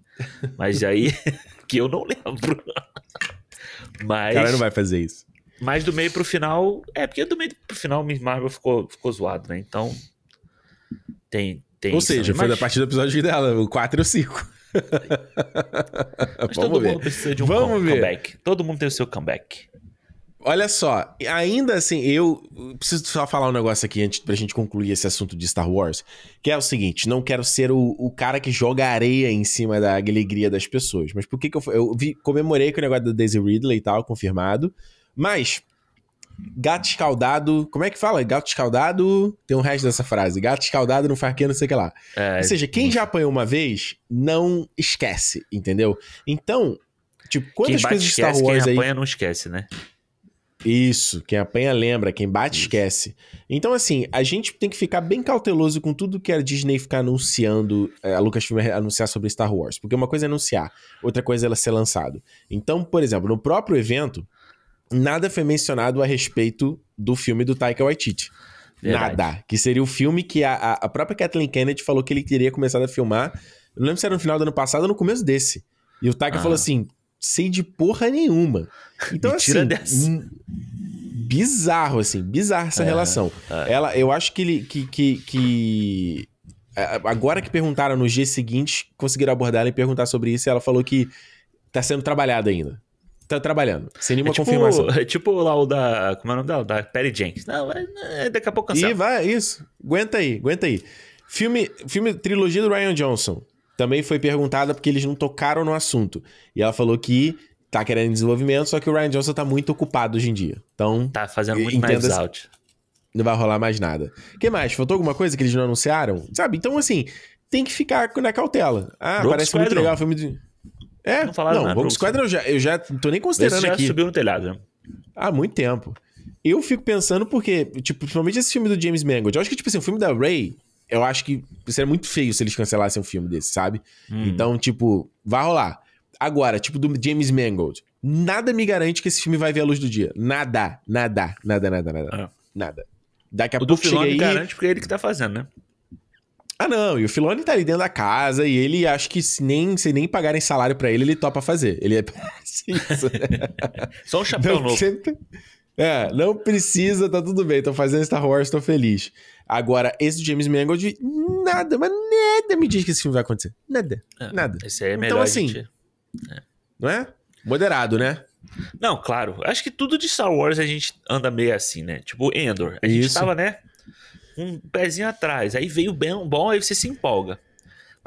Mas aí que eu não lembro. Mas cara não vai fazer isso. Mas do meio pro final, é porque do meio pro final Miss Marvel ficou ficou zoado, né? Então tem tem Ou seja, foi da partir do episódio dela, o 4 e o 5. Mas todo ver. mundo precisa de um Vamos comeback. Ver. Todo mundo tem o seu comeback. Olha só, ainda assim, eu preciso só falar um negócio aqui antes pra gente concluir esse assunto de Star Wars, que é o seguinte, não quero ser o, o cara que joga areia em cima da alegria das pessoas, mas por que que eu, eu vi, comemorei com o negócio da Daisy Ridley e tal, confirmado, mas gato escaldado, como é que fala? Gato escaldado, tem um resto dessa frase, gato escaldado não faz que não sei o que lá. É, Ou seja, quem já apanhou uma vez, não esquece, entendeu? Então, tipo, quem quantas bate coisas de Star Wars quem aí... apanha não esquece, né? Isso, quem apanha lembra, quem bate esquece. Então, assim, a gente tem que ficar bem cauteloso com tudo que a Disney ficar anunciando, é, a Lucasfilm anunciar sobre Star Wars. Porque uma coisa é anunciar, outra coisa é ela ser lançado. Então, por exemplo, no próprio evento, nada foi mencionado a respeito do filme do Taika Waititi. Verdade. Nada. Que seria o filme que a, a- própria Kathleen Kennedy falou que ele teria começado a filmar. Eu não lembro se era no final do ano passado ou no começo desse. E o Taika Ah. falou assim: sei de porra nenhuma. Então, Me assim. dessa. hum, Bizarro, assim, bizarra essa É, relação. é. Ela, eu acho que ele. Que, que, que- é, Agora que perguntaram nos dias seguintes, conseguiram abordar ela e perguntar sobre isso, e ela falou que tá sendo trabalhado ainda. Tá trabalhando, sem nenhuma É tipo, confirmação. é tipo lá o da. Como é o nome dela? Da Perry Jenkins. Não, é, é, daqui a pouco E cancela. vai, isso. Aguenta aí, aguenta aí. Filme, filme trilogia do Ryan Johnson. Também foi perguntada porque eles não tocaram no assunto. E ela falou que tá querendo desenvolvimento, só que o Ryan Johnson tá muito ocupado hoje em dia. Então, Tá fazendo muito essa- Out. não vai rolar mais nada. O que mais? Faltou alguma coisa que eles não anunciaram? Sabe? Então, assim, tem que ficar na cautela. Ah, Rogue parece muito Squadron. legal o filme de. É, Não falaram não, nada, Rogue Squadron eu já, eu já tô nem Esse considerando já aqui. subiu no telhado, né? Há muito tempo. Eu fico pensando porque, tipo, principalmente esse filme do James Mangold. Eu acho que, tipo assim, o filme da Ray, eu acho que seria muito feio se eles cancelassem um filme desse, sabe? Hum. Então, tipo, vai rolar. Agora, tipo, do James Mangold. Nada me garante que esse filme vai ver a luz do dia. Nada, nada, nada, nada, nada. É. Nada. Daqui a O do pouco chega Filoni aí. garante porque é ele que tá fazendo, né? Ah, não, e o Filoni tá ali dentro da casa e ele acho que se nem, se nem pagarem salário pra ele, ele topa fazer. Ele é. Isso. Só um chapéu Não, novo. É, não precisa, tá tudo bem. Tô fazendo Star Wars, tô feliz. Agora, esse James Mangold, nada, mas nada me diz que esse filme vai acontecer. Nada. É, Nada. Esse aí é Então, melhor a assim, gente- Não é? Moderado, né? Não, claro. Acho que tudo de Star Wars a gente anda meio assim, né? Tipo, Endor. A gente Isso. tava, né? Um pezinho atrás. Aí veio bem bom, aí você se empolga.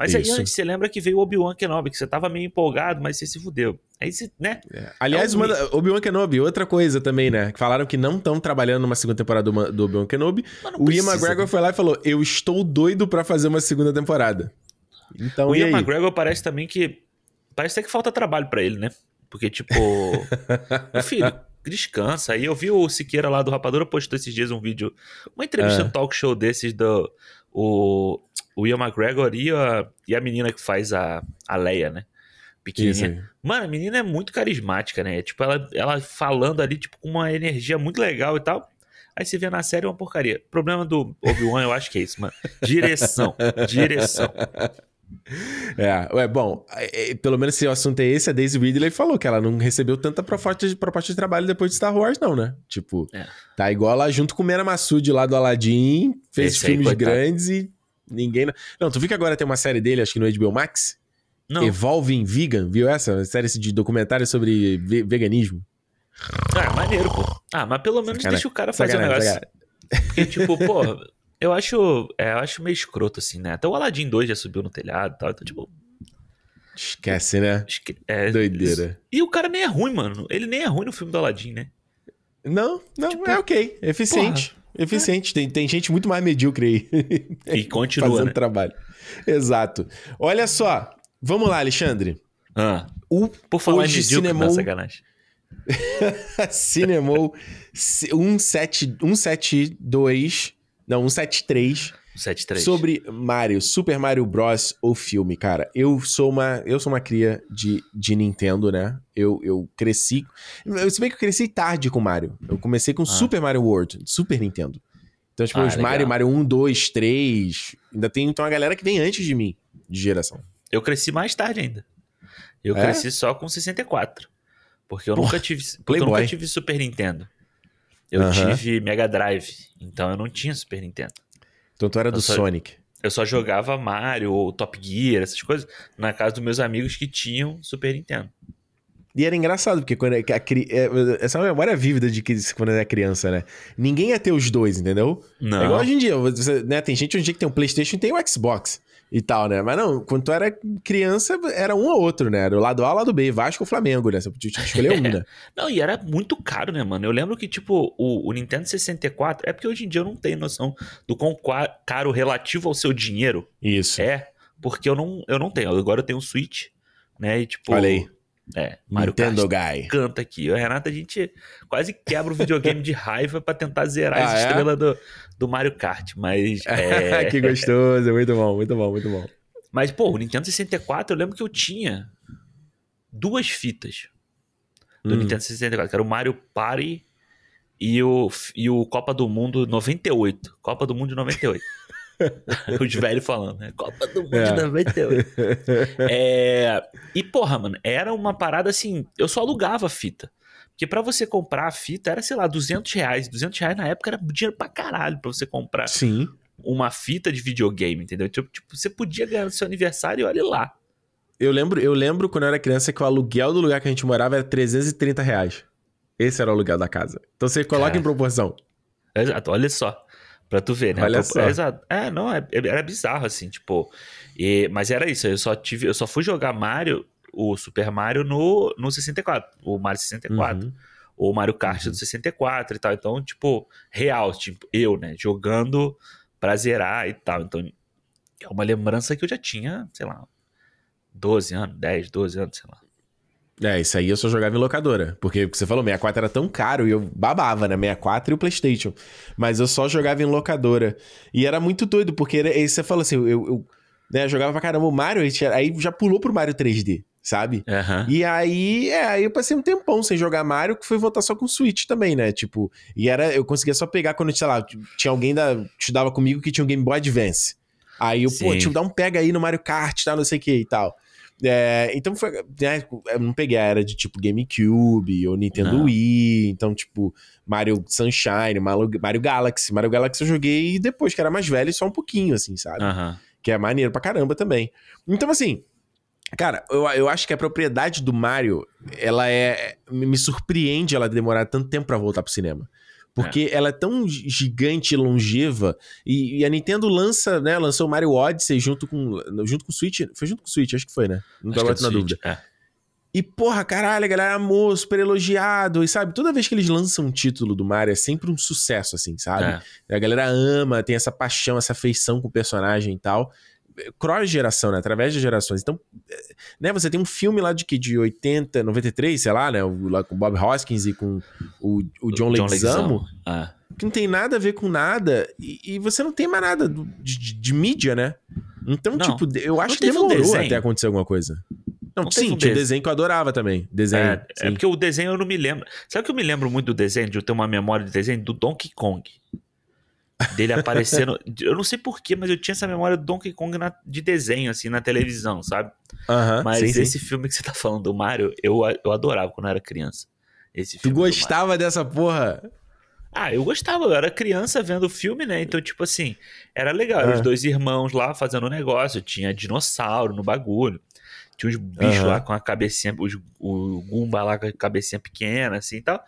Mas aí Isso. antes você lembra que veio o Obi-Wan Kenobi, que você tava meio empolgado, mas você se fudeu. Aí você, né? Aliás, É um uma Obi-Wan Kenobi, outra coisa também, né? Que falaram que não estão trabalhando numa segunda temporada do, Obi-Wan Kenobi. O Ian McGregor foi lá e falou: Eu estou doido pra fazer uma segunda temporada. Então, O Ian aí? McGregor parece também que. Parece até que falta trabalho pra ele, né? Porque, tipo. meu filho, descansa. Aí eu vi o Siqueira lá do Rapadura postou esses dias um vídeo, uma entrevista Ah. no talk show desses do. O, o Ian McGregor e a, e a menina que faz a, a Leia, né? Pequenininha. Mano, a menina é muito carismática, né? Tipo, ela, ela falando ali, tipo, com uma energia muito legal e tal. Aí você vê na série é uma porcaria. O problema do Obi-Wan, eu acho que é isso, mano. Direção. Direção. É, ué, bom, é, é, pelo menos se o assunto é esse, a Daisy Ridley falou que ela não recebeu tanta proposta de, proposta de trabalho depois de Star Wars, não, né? Tipo, É. tá igual lá junto com o Mera Massoud lá do Aladdin, fez Esse aí, filmes coitado. grandes e ninguém... Não, tu viu que agora tem uma série dele, acho que no HBO Max? Não. Evolving Vegan, viu essa? Uma série de documentário sobre ve- veganismo. Ah, maneiro, pô. Ah, mas pelo menos Sacanagem, deixa o cara fazer o sacanagem, negócio. Porque, tipo, pô, eu acho, é, eu acho meio escroto, assim, né? Até o Aladdin 2 já subiu no telhado e tal. Então, tipo, Esquece, né? esque- é, Doideira. E o cara nem é ruim, mano. Ele nem é ruim no filme do Aladdin, né? Não, não, Tipo, é ok. Eficiente. Eficiente. Tem, tem gente muito mais medíocre aí. E continua, fazendo né? trabalho. Exato. Olha só. Vamos lá, Alexandre. Ah, O por falar Hoje em medíocre, cinemou- não, sacanagem. Cinemou 17 172, não, 173 7-3. sobre Mario, Super Mario Bros. o filme, cara. Eu sou uma, eu sou uma cria de, de Nintendo, né? Eu, eu cresci, eu, se bem que eu cresci tarde com Mario. Eu comecei com Ah. Super Mario World, Super Nintendo. Então, tipo, Ah, os legal. Mario, Mario 1, 2, 3, ainda tem então a galera que vem antes de mim, de geração. Eu cresci mais tarde ainda. Eu É? cresci só com 64. Porque eu Porra, nunca tive. Porque eu nunca tive Super Nintendo. Eu tive Mega Drive. Então eu não tinha Super Nintendo. Então tu era do Eu só- Sonic. Eu só jogava Mario ou Top Gear, essas coisas, na casa dos meus amigos que tinham Super Nintendo. E era engraçado, porque quando a, a, a, essa é uma memória vívida de que quando era criança, né? Ninguém ia ter os dois, entendeu? Não. É igual hoje em dia, você, né? Tem gente hoje em dia que tem um Playstation e tem o Xbox e tal, né? Mas não, quando tu era criança, era um ou outro, né? Era o lado A, o lado B, Vasco ou Flamengo, né? Você podia escolher um, né? não, e era muito caro, né, mano? Eu lembro que, tipo, o, o, Nintendo 64, é porque hoje em dia eu não tenho noção do quão caro relativo ao seu dinheiro Isso. é, porque eu não, eu não tenho. Agora eu tenho um Switch, né? E, tipo... Olha aí. É, Mario Nintendo Kart Guy. canta aqui. O Renato, a gente quase quebra o videogame de raiva para tentar zerar Ah, as é? estrelas do, do Mario Kart. Mas. É... que gostoso, muito bom, muito bom, muito bom. Mas, pô, o Nintendo 64, eu lembro que eu tinha duas fitas do Hum. Nintendo 64, que era o Mario Party e o, e o Copa do Mundo 98. Copa do Mundo de 98. Os velhos falando, né? Copa do Mundo É. de 98. É, E, porra, mano, era uma parada assim. Eu só alugava a fita. Porque pra você comprar a fita era, sei lá, 200 reais. 200 reais na época era dinheiro pra caralho pra você comprar Sim. uma fita de videogame, entendeu? Tipo, tipo, você podia ganhar no seu aniversário e olha lá. Eu lembro, eu lembro quando eu era criança que o aluguel do lugar que a gente morava era 330 reais. Esse era o aluguel da casa. Então você coloca Cara. em proporção. Exato, olha só. Pra tu ver, né? Olha só. É, exato. É, não, é- era bizarro, assim, tipo. e- mas era isso, eu só tive. Eu só fui jogar Mario, o Super Mario, no, no 64. O Mario 64. Uhum. Ou o Mario Kart do 64 e tal. Então, tipo, real, tipo, eu, né? Jogando pra zerar e tal. Então, é uma lembrança que eu já tinha, sei lá, 12 anos, 10, 12 anos, sei lá. É, isso aí eu só jogava em locadora. Porque o que você falou, 64 era tão caro e eu babava, né? 64 e o PlayStation. Mas eu só jogava em locadora. E era muito doido, porque era, aí você falou assim, eu, eu né, jogava pra caramba o Mario, aí já pulou pro Mario 3D, sabe? Aham. E aí, é, aí eu passei um tempão sem jogar Mario, que foi voltar só com Switch também, né? Tipo, e era, eu conseguia só pegar quando, sei lá, tinha alguém da, que estudava comigo que tinha um Game Boy Advance. Aí eu, pô, Sim. tipo, dá um pega aí no Mario Kart, tá, não sei o que e tal. É, então foi, né, eu não peguei a era de tipo GameCube ou Nintendo Não. Wii, então tipo Mario Sunshine, Mario, Mario Galaxy. Mario Galaxy eu joguei depois que era mais velho, só um pouquinho, assim, sabe? Que é maneiro pra caramba também. Então, assim, cara, eu, eu acho que a propriedade do Mario, ela é. Me me surpreende ela demorar tanto tempo pra voltar pro cinema. Porque ela é tão gi- gigante e longeva. E, e a Nintendo lança, né? Lançou o Mario Odyssey junto com. Junto com o Switch. Foi junto com o Switch, acho que foi, né? Não tô é agora do na dúvida. é. E, porra, caralho, a galera amou, super elogiado. E sabe, toda vez que eles lançam um título do Mario é sempre um sucesso, assim, sabe? É. A galera ama, tem essa paixão, essa afeição com o personagem e tal. Cross-geração, né? Através das gerações. Então, né? Você tem um filme lá de que? De 80, 93, sei lá, né? O- Lá com o Bob Hoskins e com o, o John, Leguizamo. Ah. Que não tem nada a ver com nada. E, e você não tem mais nada do- de, de- de mídia, né? Então, Não. tipo, eu acho que um demorou desenho? até acontecer alguma coisa. Não, Não sim, um tinha desenho. desenho que eu adorava também. Desenho. É, é porque o desenho eu não me lembro. Sabe o que eu me lembro muito do desenho, de eu ter uma memória de desenho? Do Donkey Kong. Dele aparecendo. eu não sei porquê, mas eu tinha essa memória do Donkey Kong na- de desenho, assim, na televisão, sabe? Aham, Mas sim, sim. esse filme que você tá falando do Mario, eu, eu adorava quando eu era criança. Esse Tu filme Mario. gostava dessa porra? Ah, eu gostava, eu era criança vendo o filme, né? Então, tipo assim, era legal. Ah. Os dois irmãos lá fazendo um negócio, tinha dinossauro no bagulho. Tinha uns bichos Aham. lá com a cabecinha, os, o Goomba lá com a cabecinha pequena, assim e tal.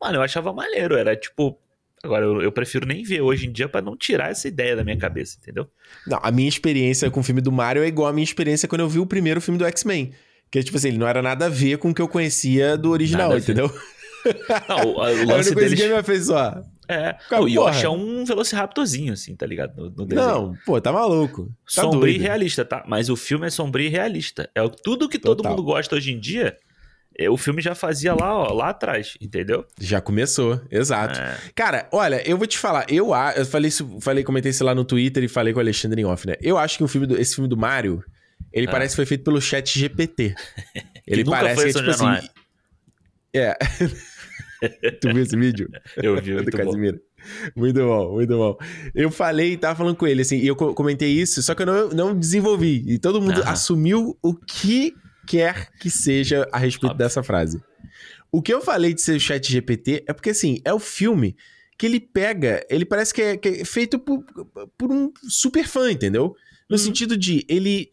Mano, eu achava maneiro, era tipo. Agora, eu, eu prefiro nem ver hoje em dia pra não tirar essa ideia da minha cabeça, entendeu? Não, a minha experiência com o filme do Mario é igual à minha experiência quando eu vi o primeiro filme do X-Men. Que, tipo assim, ele não era nada a ver com o que eu conhecia do original, a entendeu? Não, o, o Aí eu lance não deles. me afeiçoar. É, Cara, o Yoshi porra. é um Velociraptorzinho, assim, tá ligado? No, no. Não, pô, tá maluco. Tá sombrio doido. e realista, tá? Mas o filme é sombrio e realista. É tudo que todo Total. mundo gosta hoje em dia. É, O filme já fazia lá, ó, lá atrás, entendeu? Já começou, exato. É. Cara, olha, eu vou te falar, eu, eu falei isso, falei, comentei isso lá no Twitter e falei com o Alexandre em off, né? Eu acho que o filme do- esse filme do Mario, ele Ah. parece que foi feito pelo chat GPT. Ele parece que é tipo assim. É. tu viu esse vídeo? Eu vi, do muito bom. Casimiro. Muito bom, muito bom. Eu falei, tava falando com ele, assim, e eu co- comentei isso, só que eu não, não desenvolvi. E todo mundo Aham. assumiu o que quer que seja a respeito Óbvio. dessa frase. O que eu falei de ser o chat GPT é porque, assim, é o filme que ele pega, ele parece que é, que é feito por, por um super fã, entendeu? No Uhum. sentido de, ele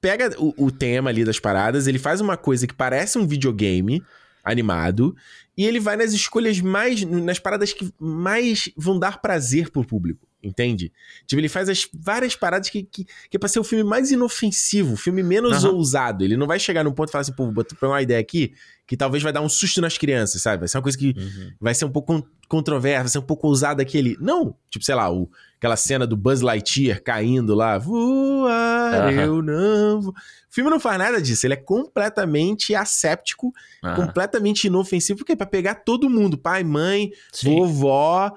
pega o, o tema ali das paradas, ele faz uma coisa que parece um videogame animado, e ele vai nas escolhas mais. nas paradas que mais vão dar prazer pro público. Entende? Tipo, ele faz as várias paradas que, que, que é pra ser o filme mais inofensivo, o filme menos Aham. ousado. Ele não vai chegar num ponto e falar assim, pô, vou pegar uma ideia aqui que talvez vai dar um susto nas crianças, sabe? Vai ser uma coisa que Uhum. vai ser um pouco con- controversa, vai ser um pouco ousada aquele. Não! Tipo, sei lá, o, aquela cena do Buzz Lightyear caindo lá. Voar, Aham. eu não vou. O filme não faz nada disso. Ele é completamente asséptico, completamente inofensivo, porque é pra pegar todo mundo: pai, mãe, Sim. vovó,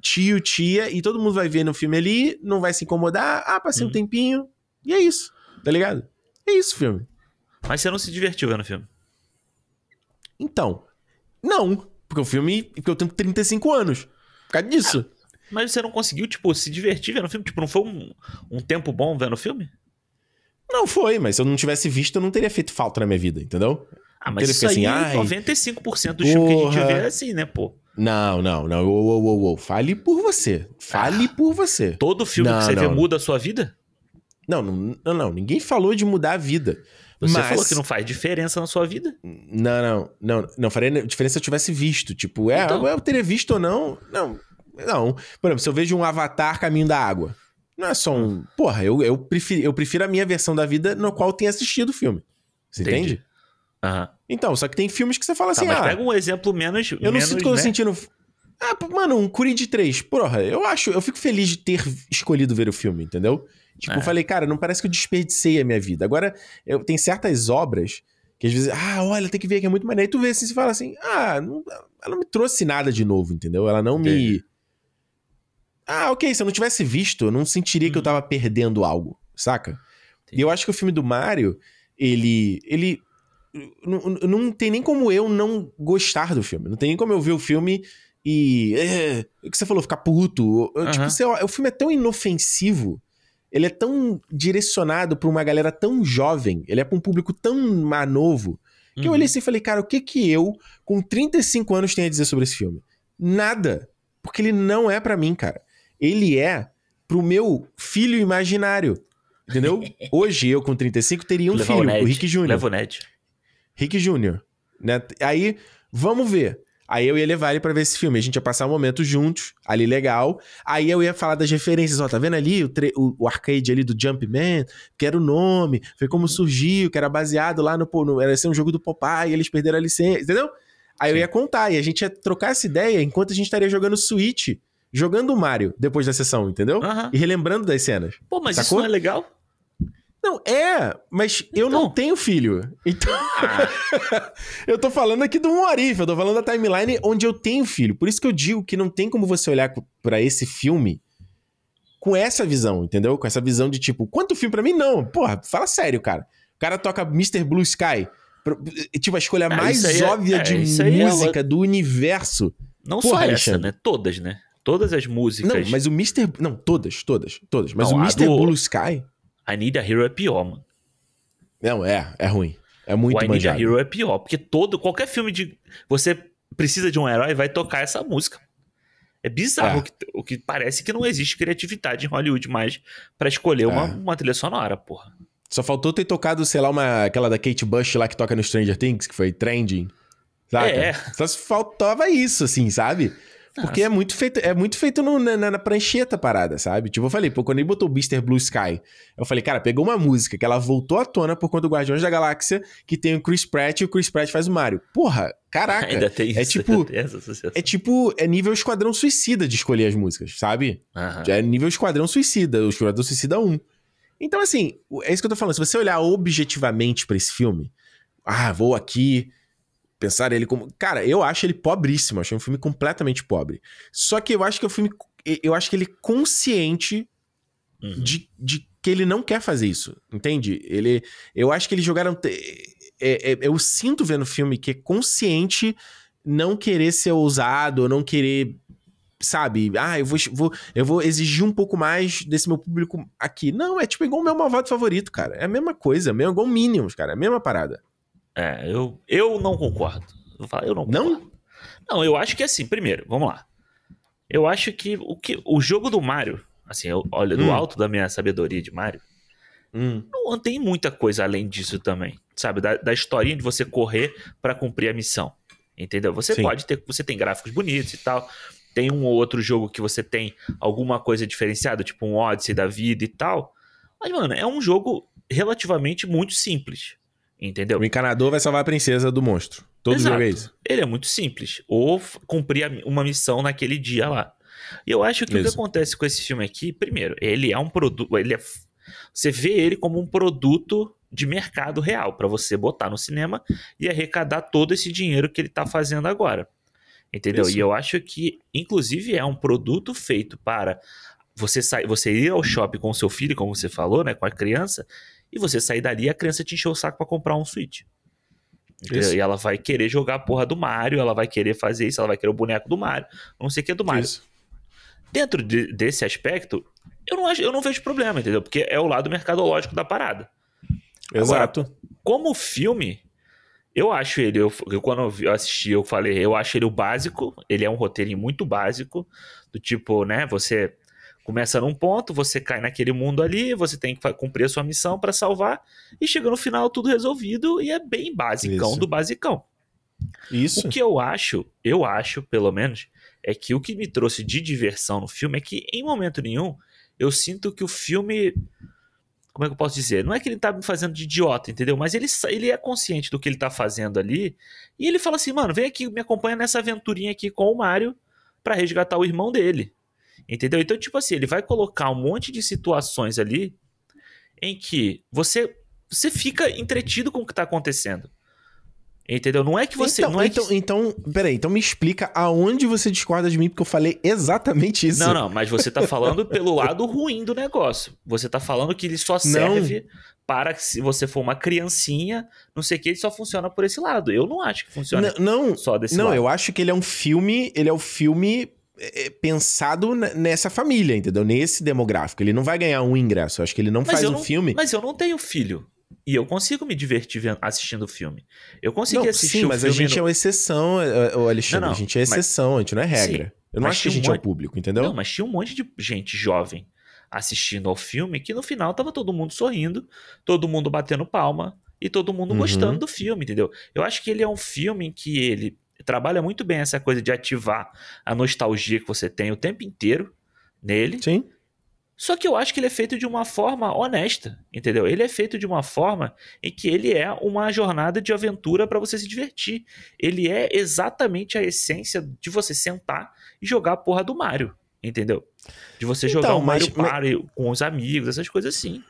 tio, tia, e todo mundo vai ver no filme ali, não vai se incomodar. Ah, passei um Uhum. tempinho. E é isso, tá ligado? É isso o filme. Mas você não se divertiu vendo o filme. Então, não. Porque o filme. Porque eu tenho 35 anos. Por causa disso. Mas você não conseguiu, tipo, se divertir vendo o filme? Tipo, não foi um, um tempo bom vendo o filme? Não foi, mas se eu não tivesse visto, eu não teria feito falta na minha vida, entendeu? Ah, mas isso assim, aí, ai, 95% do filme que a gente vê é assim, né, pô? Não, não, não. Ô, ô, ô, ô. Fale por você. Fale por você. Todo filme Não, que você vê não. muda a sua vida? Não, não, não, não. Ninguém falou de mudar a vida. Você mas... falou que não faz diferença na sua vida. Não, não, não. Não faria diferença se eu tivesse visto. Tipo, é, Então. eu teria visto ou não. Não, não. Por exemplo, se eu vejo um avatar caminho da água. Não é só um. Porra, eu, eu, prefiro, eu prefiro a minha versão da vida no qual eu tenho assistido o filme. Você Entendi. entende? Aham. Então, só que tem filmes que você fala Tá, assim, mas ah, pega um exemplo menos. eu não menos, sinto que eu tô né? sentindo. Ah, mano, um Creed 3. Porra, eu acho, eu fico feliz de ter escolhido ver o filme, entendeu? Tipo, É. eu falei, cara, não parece que eu desperdicei a minha vida. Agora, eu, tem certas obras que às vezes, ah, olha, tem que ver que é muito maneiro. Aí tu vê assim, você fala assim, ah, não, ela não me trouxe nada de novo, entendeu? Ela não me. Ah, ok, se eu não tivesse visto, eu não sentiria que eu Uhum. tava perdendo algo, saca? Entendi. E eu acho que o filme do Mario, ele. ele não, não tem nem como eu não gostar do filme. Não tem nem como eu ver o filme e. É, o que você falou, ficar puto. Eu, Tipo, você, o filme é tão inofensivo. Ele é tão direcionado pra uma galera tão jovem. Ele é pra um público tão mais novo. Que eu Uhum. olhei assim e falei, cara, o que que eu, com 35 anos, tenho a dizer sobre esse filme? Nada. Porque ele não é pra mim, cara. Ele é pro meu filho imaginário. Entendeu? Hoje, eu com 35, teria um Levar filho, Ned. o Rick Jr. Leva o Ned. Rick Jr. Né? Aí, vamos ver. Aí eu ia levar ele pra ver esse filme. A gente ia passar um momento juntos, ali legal. Aí eu ia falar das referências. Ó, tá vendo ali o, tre- o- arcade ali do Jumpman? Que era o nome, foi como surgiu, que era baseado lá no... no era ser um jogo do Popeye, eles perderam a licença, entendeu? Aí eu Sim. ia contar, e a gente ia trocar essa ideia enquanto a gente estaria jogando Switch, jogando o Mario, depois da sessão, entendeu? Aham. E relembrando das cenas. Pô, mas Sacou? isso não é legal? Não, é, mas eu não Então. tenho filho. Então... Ah, eu tô falando aqui do Morif, eu tô falando da timeline onde eu tenho filho. Por isso que eu digo que não tem como você olhar pra esse filme com essa visão, entendeu? Com essa visão de tipo, quanto filme pra mim? Não. Porra, fala sério, cara. O cara toca Mr. Blue Sky. Tipo, a escolha Ah, mais é- óbvia é, de isso aí é música do universo. não Porra, só essa, Alexandre. né? Todas, né? Todas as músicas. Não, mas o Mr. Não, todas, todas, todas. Mas Não, o Mr. do- Blue Sky. I Need a Hero é pior, mano. Não, é, é ruim. É muito o I Need a manjado. Hero é pior, porque todo, qualquer filme de. Você precisa de um herói, vai tocar essa música. É bizarro É. O, que, o que parece que não existe criatividade em Hollywood mais pra escolher uma, É. uma trilha sonora, porra. Só faltou ter tocado, sei lá, uma, aquela da Kate Bush lá que toca no Stranger Things, que foi trending. Saca? É. Só faltava isso, assim, sabe? Porque é muito feito, é muito feito no- na, na- prancheta parada, sabe? Tipo, eu falei, pô, quando ele botou o Mr. Blue Sky, eu falei, cara, pegou uma música que ela voltou à tona por conta do Guardiões da Galáxia, que tem o Chris Pratt e o Chris Pratt faz o Mario. Porra, caraca. Ainda tem isso. é tipo-. É tipo, é nível Esquadrão Suicida de escolher as músicas, sabe? Aham. Já é nível Esquadrão Suicida, o Esquadrão Suicida 1. Então, assim, é isso que eu tô falando. Se você olhar objetivamente pra esse filme, ah, vou aqui pensar ele como. Cara, eu acho ele pobríssimo. Achei um filme completamente pobre. Só que eu acho que é um filme. Eu acho que ele é consciente Uhum. de, de que ele não quer fazer isso. Entende? Ele. Eu acho que eles jogaram. é- é- eu sinto vendo o filme que é consciente não querer ser ousado, ou não querer. Sabe? Ah, eu vou, vou, eu vou exigir um pouco mais desse meu público aqui. Não, é tipo igual o meu malvado favorito, cara. É a mesma coisa, é mesmo igual Minions, cara. É a mesma parada. É, eu, eu não concordo. Falar, eu não Não? concordo. Não, eu acho que assim, primeiro, vamos lá. Eu acho que o, que, o jogo do Mario, assim, eu, olha, do Hum. alto da minha sabedoria de Mario, Hum. não tem muita coisa além disso também, sabe? Da, da historinha de você correr para cumprir a missão. Entendeu? Você Sim. pode ter, você tem gráficos bonitos e tal. Tem um ou outro jogo que você tem alguma coisa diferenciada, tipo um Odyssey da vida e tal. Mas, mano, é um jogo relativamente muito simples. Entendeu? O encanador vai salvar a princesa do monstro. Todo Exato. jogo é isso. Ele é muito simples. Ou cumprir uma missão naquele dia lá. E eu acho que o que Isso. acontece com esse filme aqui, primeiro, ele é um produto. Ele é, você vê ele como um produto de mercado real para você botar no cinema e arrecadar todo esse dinheiro que ele tá fazendo agora. Entendeu? Isso. E eu acho que, inclusive, é um produto feito para você sair, você ir ao shopping com o seu filho, como você falou, né, com a criança, e você sair dali e a criança te encher o saco para comprar um Switch. Isso. E ela vai querer jogar a porra do Mario, ela vai querer fazer isso, ela vai querer o boneco do Mario, não sei o que do Mario. Isso. Dentro de- desse aspecto, eu não, acho, eu não vejo problema, entendeu? Porque é o lado mercadológico da parada. Exato. Como filme, eu acho ele, eu, eu- quando eu assisti, eu falei, eu acho ele o básico, ele é um roteirinho muito básico, do tipo, né, você começa num ponto, você cai naquele mundo ali, você tem que cumprir a sua missão pra salvar, e chega no final tudo resolvido, e é bem basicão Isso. do basicão. Isso. O que eu acho, eu acho, pelo menos, é que o que me trouxe de diversão no filme é que, em momento nenhum, eu sinto que o filme. Como é que eu posso dizer? Não é que ele tá me fazendo de idiota, entendeu? Mas ele, ele é consciente do que ele tá fazendo ali. E ele fala assim, mano, vem aqui, me acompanha nessa aventurinha aqui com o Mario pra resgatar o irmão dele. Entendeu? Então, tipo assim, ele vai colocar um monte de situações ali em que você, você fica entretido com o que tá acontecendo. Entendeu? Não é que você. então, não é então, que... então, peraí, então me explica aonde você discorda de mim, porque eu falei exatamente isso. Não, não, mas você tá falando pelo lado ruim do negócio. Você tá falando que ele só serve para que se você for uma criancinha, não sei o que, ele só funciona por esse lado. Eu não acho que funciona Não, não, só desse não, lado. eu acho que ele é um filme, ele é o filme é, pensado n- nessa família, entendeu? Nesse demográfico. Ele não vai ganhar um ingresso. Eu acho que ele não Mas faz um não- filme. Mas eu não tenho filho. E eu consigo me divertir assistindo o filme. Eu consegui Não, assistir sim, o mas a filme gente no- é uma exceção, é, é, Alexandre. Não, não, a gente é mas- exceção, a gente não é regra. Sim, eu não mas acho que a tinha um gente é o monte- público, entendeu? Não, mas tinha um monte de gente jovem assistindo ao filme que no final tava todo mundo sorrindo, todo mundo batendo palma e todo mundo Uhum. gostando do filme, entendeu? Eu acho que ele é um filme em que ele trabalha muito bem essa coisa de ativar a nostalgia que você tem o tempo inteiro nele. Sim. Só que eu acho que ele é feito de uma forma honesta, entendeu? Ele é feito de uma forma em que ele é uma jornada de aventura para você se divertir. Ele é exatamente a essência de você sentar e jogar a porra do Mario, entendeu? De você jogar Então, o Mario mas- Party com os amigos, essas coisas assim.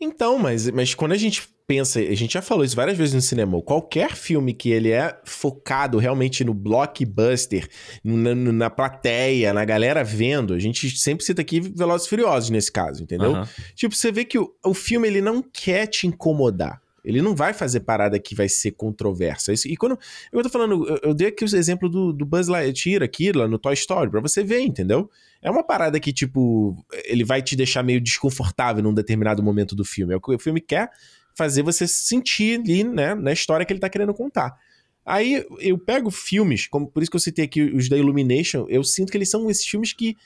Então, mas, mas quando a gente pensa, a gente já falou isso várias vezes no cinema, qualquer filme que ele é focado realmente no blockbuster, na, na plateia, na galera vendo, a gente sempre cita aqui Velozes e Furiosos nesse caso, entendeu? Aham. Tipo, você vê que o, o filme ele não quer te incomodar. Ele não vai fazer parada que vai ser controversa. E quando eu tô falando, eu, eu dei aqui os exemplos do, do Buzz Lightyear aqui lá no Toy Story, pra você ver, entendeu? É uma parada que, tipo, ele vai te deixar meio desconfortável num determinado momento do filme. É o que o filme quer fazer você se sentir ali, né, na história que ele tá querendo contar. Aí eu pego filmes, como por isso que eu citei aqui os da Illumination, eu sinto que eles são esses filmes que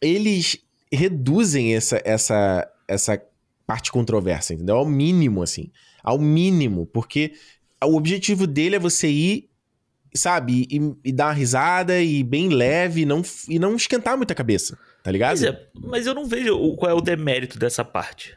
eles reduzem essa, essa, essa parte controversa, entendeu? Ao mínimo, assim. Ao mínimo, porque o objetivo dele é você ir, sabe, e, e dar uma risada e bem leve e não, e não esquentar muita cabeça, tá ligado? Mas, é- mas eu não vejo qual é o demérito dessa parte.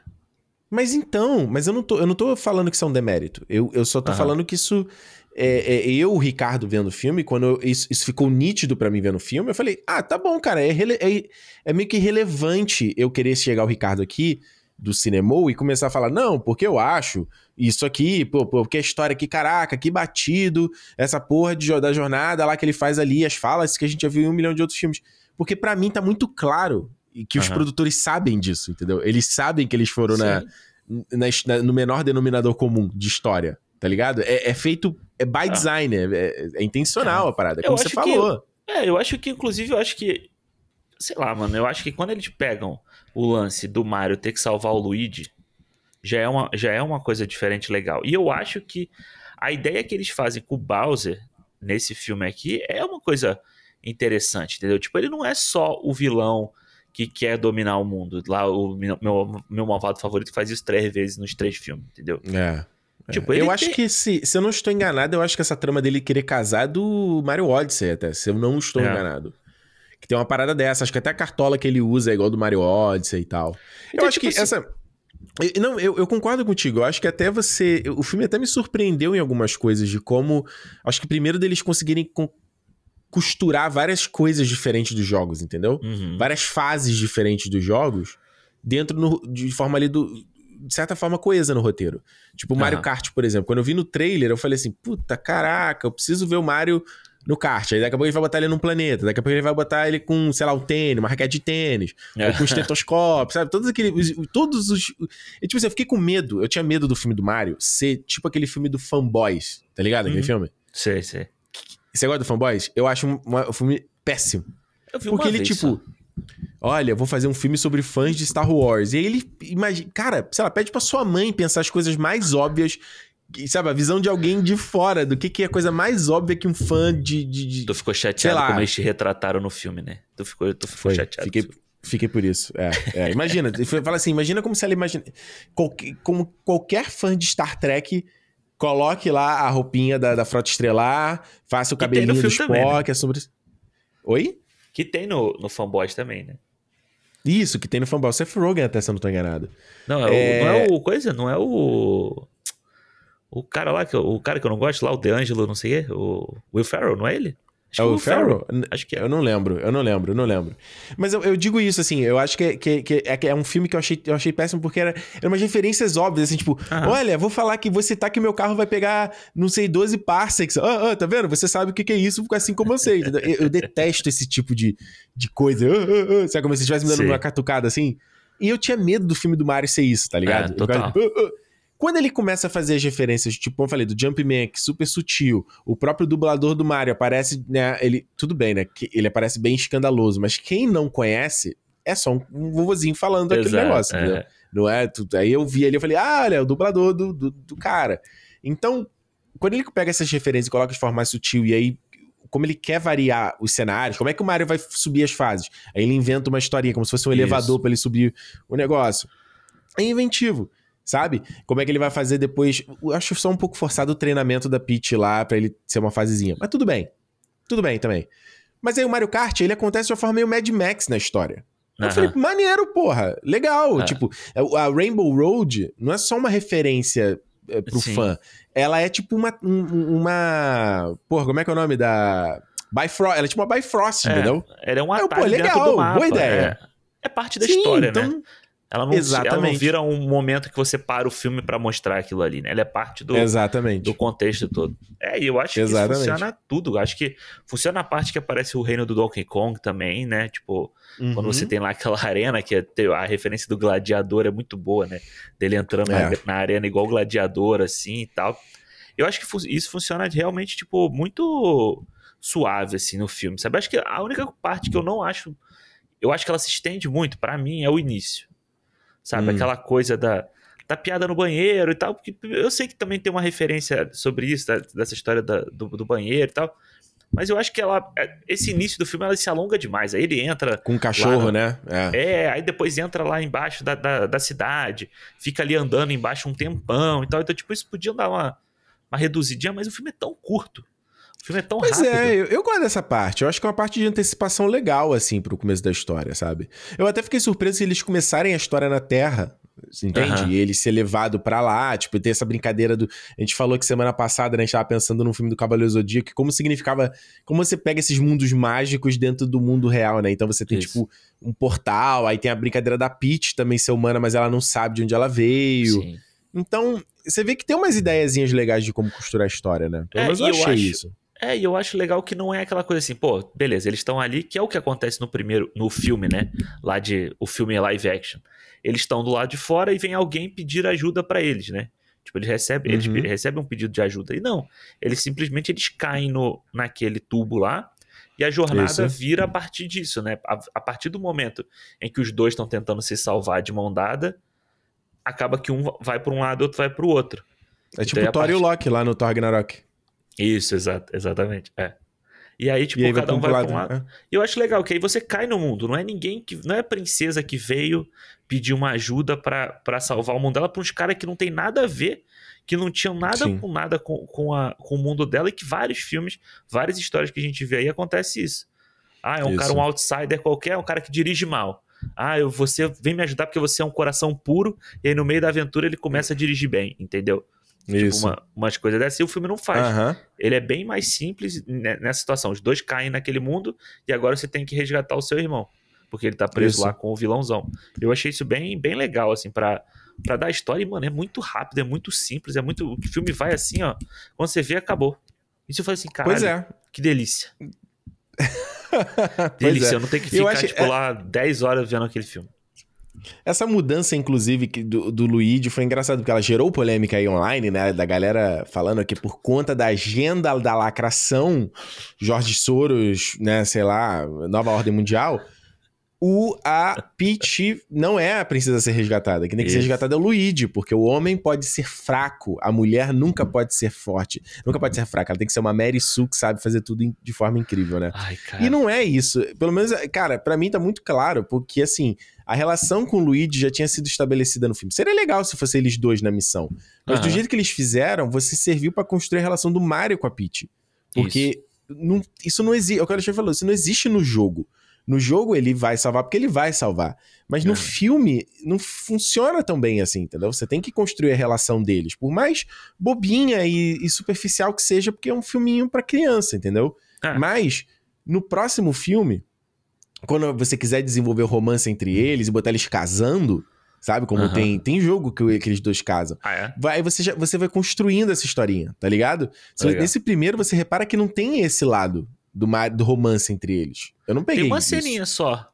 Mas então, mas eu não tô, eu não tô falando que isso é um demérito. Eu, eu só tô Aham. falando que isso. É, é, eu, o Ricardo, vendo o filme, quando eu- isso, isso ficou nítido pra mim vendo o filme, eu falei: ah, tá bom, cara, é, é, é meio que irrelevante eu querer chegar o Ricardo aqui do Cinemou e começar a falar, não, porque eu acho isso aqui, pô, pô, porque a história aqui, caraca, que batido, essa porra de, da jornada lá que ele faz ali, as falas que a gente já viu em um milhão de outros filmes. Porque pra mim tá muito claro que os Aham. produtores sabem disso, entendeu? Eles sabem que eles foram na, na- na- no menor denominador comum de história, tá ligado? É, é feito, é by design, é, é- é intencional a parada, como você acho que- falou. É, eu acho que, inclusive, eu acho que. Sei lá, mano. Eu acho que quando eles pegam o lance do Mario ter que salvar o Luigi, já é uma, já é uma coisa diferente legal. E eu acho que a ideia que eles fazem com o Bowser nesse filme aqui é uma coisa interessante, entendeu? Tipo, ele não é só o vilão que quer dominar o mundo. Lá, o meu, meu malvado favorito faz isso três vezes nos três filmes, entendeu? É. Tipo, eu acho que, se, se eu não estou enganado, eu acho que essa trama dele querer casar é do Mario Odyssey, até, se eu não estou é. enganado. Que tem uma parada dessa. Acho que até a cartola que ele usa é igual do Mario Odyssey e tal. Então, eu acho tipo que assim... essa. Não, eu, eu, concordo contigo. Eu acho que até você. O filme até me surpreendeu em algumas coisas de como. Acho que primeiro deles conseguirem costurar várias coisas diferentes dos jogos, entendeu? Uhum. Várias fases diferentes dos jogos dentro no, de forma ali do. De certa forma coesa no roteiro. Tipo, o Mario uhum. Kart, por exemplo. Quando eu vi no trailer, eu falei assim: puta, caraca, eu preciso ver o Mario no kart. Aí daqui a pouco ele vai botar ele num planeta. Daqui a pouco ele vai botar ele com, sei lá, um tênis, uma raquete de tênis. É. com estetoscópio, sabe? Todos aqueles. Todos os. E, tipo assim, eu fiquei com medo. Eu tinha medo do filme do Mario ser tipo aquele filme do Fanboys. Tá ligado? Aquele uhum. filme? Sei, sei. Você gosta do Fanboys? Eu acho um, um filme péssimo. Eu vi Porque ele, vez, tipo. Só. Olha, vou fazer um filme sobre fãs de Star Wars. E aí ele imagina. Cara, sei lá, pede pra sua mãe pensar as coisas mais óbvias sabe, a visão de alguém de fora, do que, que é a coisa mais óbvia que um fã de. de, de tu ficou chateado como eles te retrataram no filme, né? Tu ficou, tu ficou Foi, chateado. Fiquei, fiquei por isso. É, é. Imagina, fala assim: imagina como se ela imagina. Qualquer, como qualquer fã de Star Trek. Coloque lá a roupinha da, da Frota Estrelar, faça o cabelinho do Spock, também, né? a sobre... Oi? Que tem no, no Fanboys também, né? Isso, que tem no Fanboys. Seth Rogen até, se eu não tô enganado. Não, é, é... O, não é o coisa, não é o... O cara lá, que, o cara que eu não gosto lá, o DeAngelo, não sei o quê, o Will Ferrell, não é ele? Acho é o Ferrell? Acho que é. Eu não lembro, eu não lembro, eu não lembro. Mas eu, eu digo isso, assim, eu acho que, que, que, é, que é um filme que eu achei, eu achei péssimo porque era, era umas referências óbvias, assim, tipo, Aham. olha, vou falar que você tá que meu carro vai pegar, não sei, 12 parsecs. Ah, ah, tá vendo? Você sabe o que, que é isso, assim como eu sei. eu, eu detesto esse tipo de, de coisa. Ah, ah, ah. Sabe como se estivesse me dando Sim. uma catucada assim? E eu tinha medo do filme do Mario ser isso, tá ligado? É, total. Quando ele começa a fazer as referências, tipo, como eu falei, do Jumpman, que é super sutil, o próprio dublador do Mario aparece, né? Ele. Tudo bem, né? Que ele aparece bem escandaloso, mas quem não conhece é só um, um vovozinho falando Exato, aquele negócio, é. entendeu? Não é? Tudo, aí eu vi ali, eu falei, ah, olha, é o dublador do, do, do cara. Então, quando ele pega essas referências e coloca de forma mais sutil, e aí como ele quer variar os cenários, como é que o Mario vai subir as fases? Aí ele inventa uma historinha, como se fosse um elevador para ele subir o negócio. É inventivo sabe? Como é que ele vai fazer depois. Eu acho só um pouco forçado o treinamento da Peach lá para ele ser uma fasezinha. Mas tudo bem. Tudo bem também. Mas aí o Mario Kart, ele acontece de uma forma meio Mad Max na história. Uhum. Eu falei, maneiro, porra. Legal. Uhum. Tipo, a Rainbow Road não é só uma referência é, pro Sim. fã. Ela é tipo uma. uma. Porra, como é que é o nome da. Bifrost. Ela é tipo uma Bifrost, é, entendeu? Ela é um atalho é, pô, legal, boa ideia. É, é parte da Sim, história, então, né? Ela não, Exatamente. ela não vira um momento que você para o filme para mostrar aquilo ali, né? Ela é parte do, Exatamente. do contexto todo. É, e eu acho Exatamente. que funciona tudo. Eu acho que funciona a parte que aparece o reino do Donkey Kong também, né? Tipo, uhum. quando você tem lá aquela arena, que é, a referência do gladiador é muito boa, né? Dele entrando é. na, na, arena igual gladiador, assim e tal. Eu acho que isso funciona realmente, tipo, muito suave, assim, no filme, sabe? Eu acho que a única parte que eu não acho. Eu acho que ela se estende muito, para mim, é o início sabe? Hum. Aquela coisa da, da piada no banheiro e tal, porque eu sei que também tem uma referência sobre isso, da, dessa história da, do, do, banheiro e tal. Mas eu acho que ela. É, esse início do filme ela se alonga demais. Aí ele entra. Com um cachorro, no, né? É. é. aí depois entra lá embaixo da, da, da, cidade, fica ali andando embaixo um tempão e tal. Então, tipo, isso podia dar uma, uma reduzidinha, mas o filme é tão curto. O filme é tão pois rápido. Pois é, eu, eu, gosto dessa parte. Eu acho que é uma parte de antecipação legal, assim, pro começo da história, sabe? Eu até fiquei surpreso se eles começarem a história na Terra, entende? Uhum. E ele ser levado para lá, tipo, ter essa brincadeira do... A gente falou que semana passada, né, a gente tava pensando no filme do Cavaleiro Zodíaco, como significava... Como você pega esses mundos mágicos dentro do mundo real, né? Então você tem, Isso. tipo, um portal, aí tem a brincadeira da Peach também ser humana, mas ela não sabe de onde ela veio. Sim. Então, você vê que tem umas ideiazinhas legais de como costurar a história, né? Pelo menos é, eu achei eu acho, isso. É, e eu acho legal que não é aquela coisa assim, pô, beleza, eles estão ali, que é o que acontece no primeiro, no filme, né? Lá de. O filme live action. Eles estão do lado de fora e vem alguém pedir ajuda para eles, né? Tipo, eles recebem, uhum. eles recebem um pedido de ajuda. E não, eles simplesmente eles caem no, naquele tubo lá e a jornada Isso. vira a partir disso, né? A, a partir do momento em que os dois estão tentando se salvar de mão dada, acaba que um vai para um lado e outro vai para o outro. É tipo o Thor e o Loki lá no Thor Ragnarok. Isso, exato, exatamente. É. E aí, tipo, e aí cada um vai pra um lado. É. E eu acho legal que aí você cai no mundo. Não é ninguém que. Não é a princesa que veio pedir uma ajuda para salvar o mundo dela pra uns caras que não tem nada a ver. Que não tinham nada Sim. com nada com, com, a, com o mundo dela e que vários filmes, várias histórias que a gente vê aí acontece isso. Ah, é um isso. cara, um outsider qualquer, é um cara que dirige mal. Ah, eu, você vem me ajudar porque você é um coração puro, e aí no meio da aventura ele começa a dirigir bem, entendeu? Tipo, Isso. Tipo, uma, umas coisas dessas, e o filme não faz. Uhum. Ele é bem mais simples nessa situação. Os dois caem naquele mundo e agora você tem que resgatar o seu irmão. Porque ele tá preso isso. lá com o vilãozão. Eu achei isso bem, bem legal, assim, pra, pra dar história. E, mano, é muito rápido, é muito simples, é muito. O filme vai assim, ó. Quando você vê, acabou. Isso eu falei assim, cara. Pois é. Que delícia. delícia, é. eu não tenho que ficar, acho... tipo, é... lá 10 horas vendo aquele filme. Essa mudança, inclusive, do, do Luigi foi engraçado, porque ela gerou polêmica aí online, né? Da galera falando que por conta da agenda da lacração, Jorge Soros, né, sei lá, nova ordem mundial, o, a Peach não é a princesa a ser resgatada. Quem tem que ser resgatada é o Luigi, porque o homem pode ser fraco, a mulher nunca pode ser forte. Nunca pode ser fraca, ela tem que ser uma Mary Sue que sabe fazer tudo de forma incrível, né? Ai, e não é isso. Pelo menos, cara, para mim tá muito claro, porque assim, a relação com o Luigi já tinha sido estabelecida no filme. Seria legal se fosse eles dois na missão. Mas uhum. do jeito que eles fizeram, você serviu para construir a relação do Mario com a Peach. Porque isso não, isso não existe. É o que o Alexandre falou, isso não existe no jogo. No jogo ele vai salvar porque ele vai salvar. Mas no é. filme não funciona tão bem assim, entendeu? Você tem que construir a relação deles. Por mais bobinha e, e superficial que seja, porque é um filminho para criança, entendeu? É. Mas no próximo filme, quando você quiser desenvolver o romance entre eles e botar eles casando, sabe? Como uhum. tem, tem jogo que, que eles dois casam. Ah, é? Vai, você, já, você vai construindo essa historinha, tá ligado? Tá nesse primeiro você repara que não tem esse lado do, do romance entre eles. Eu não peguei Tem uma isso. ceninha só.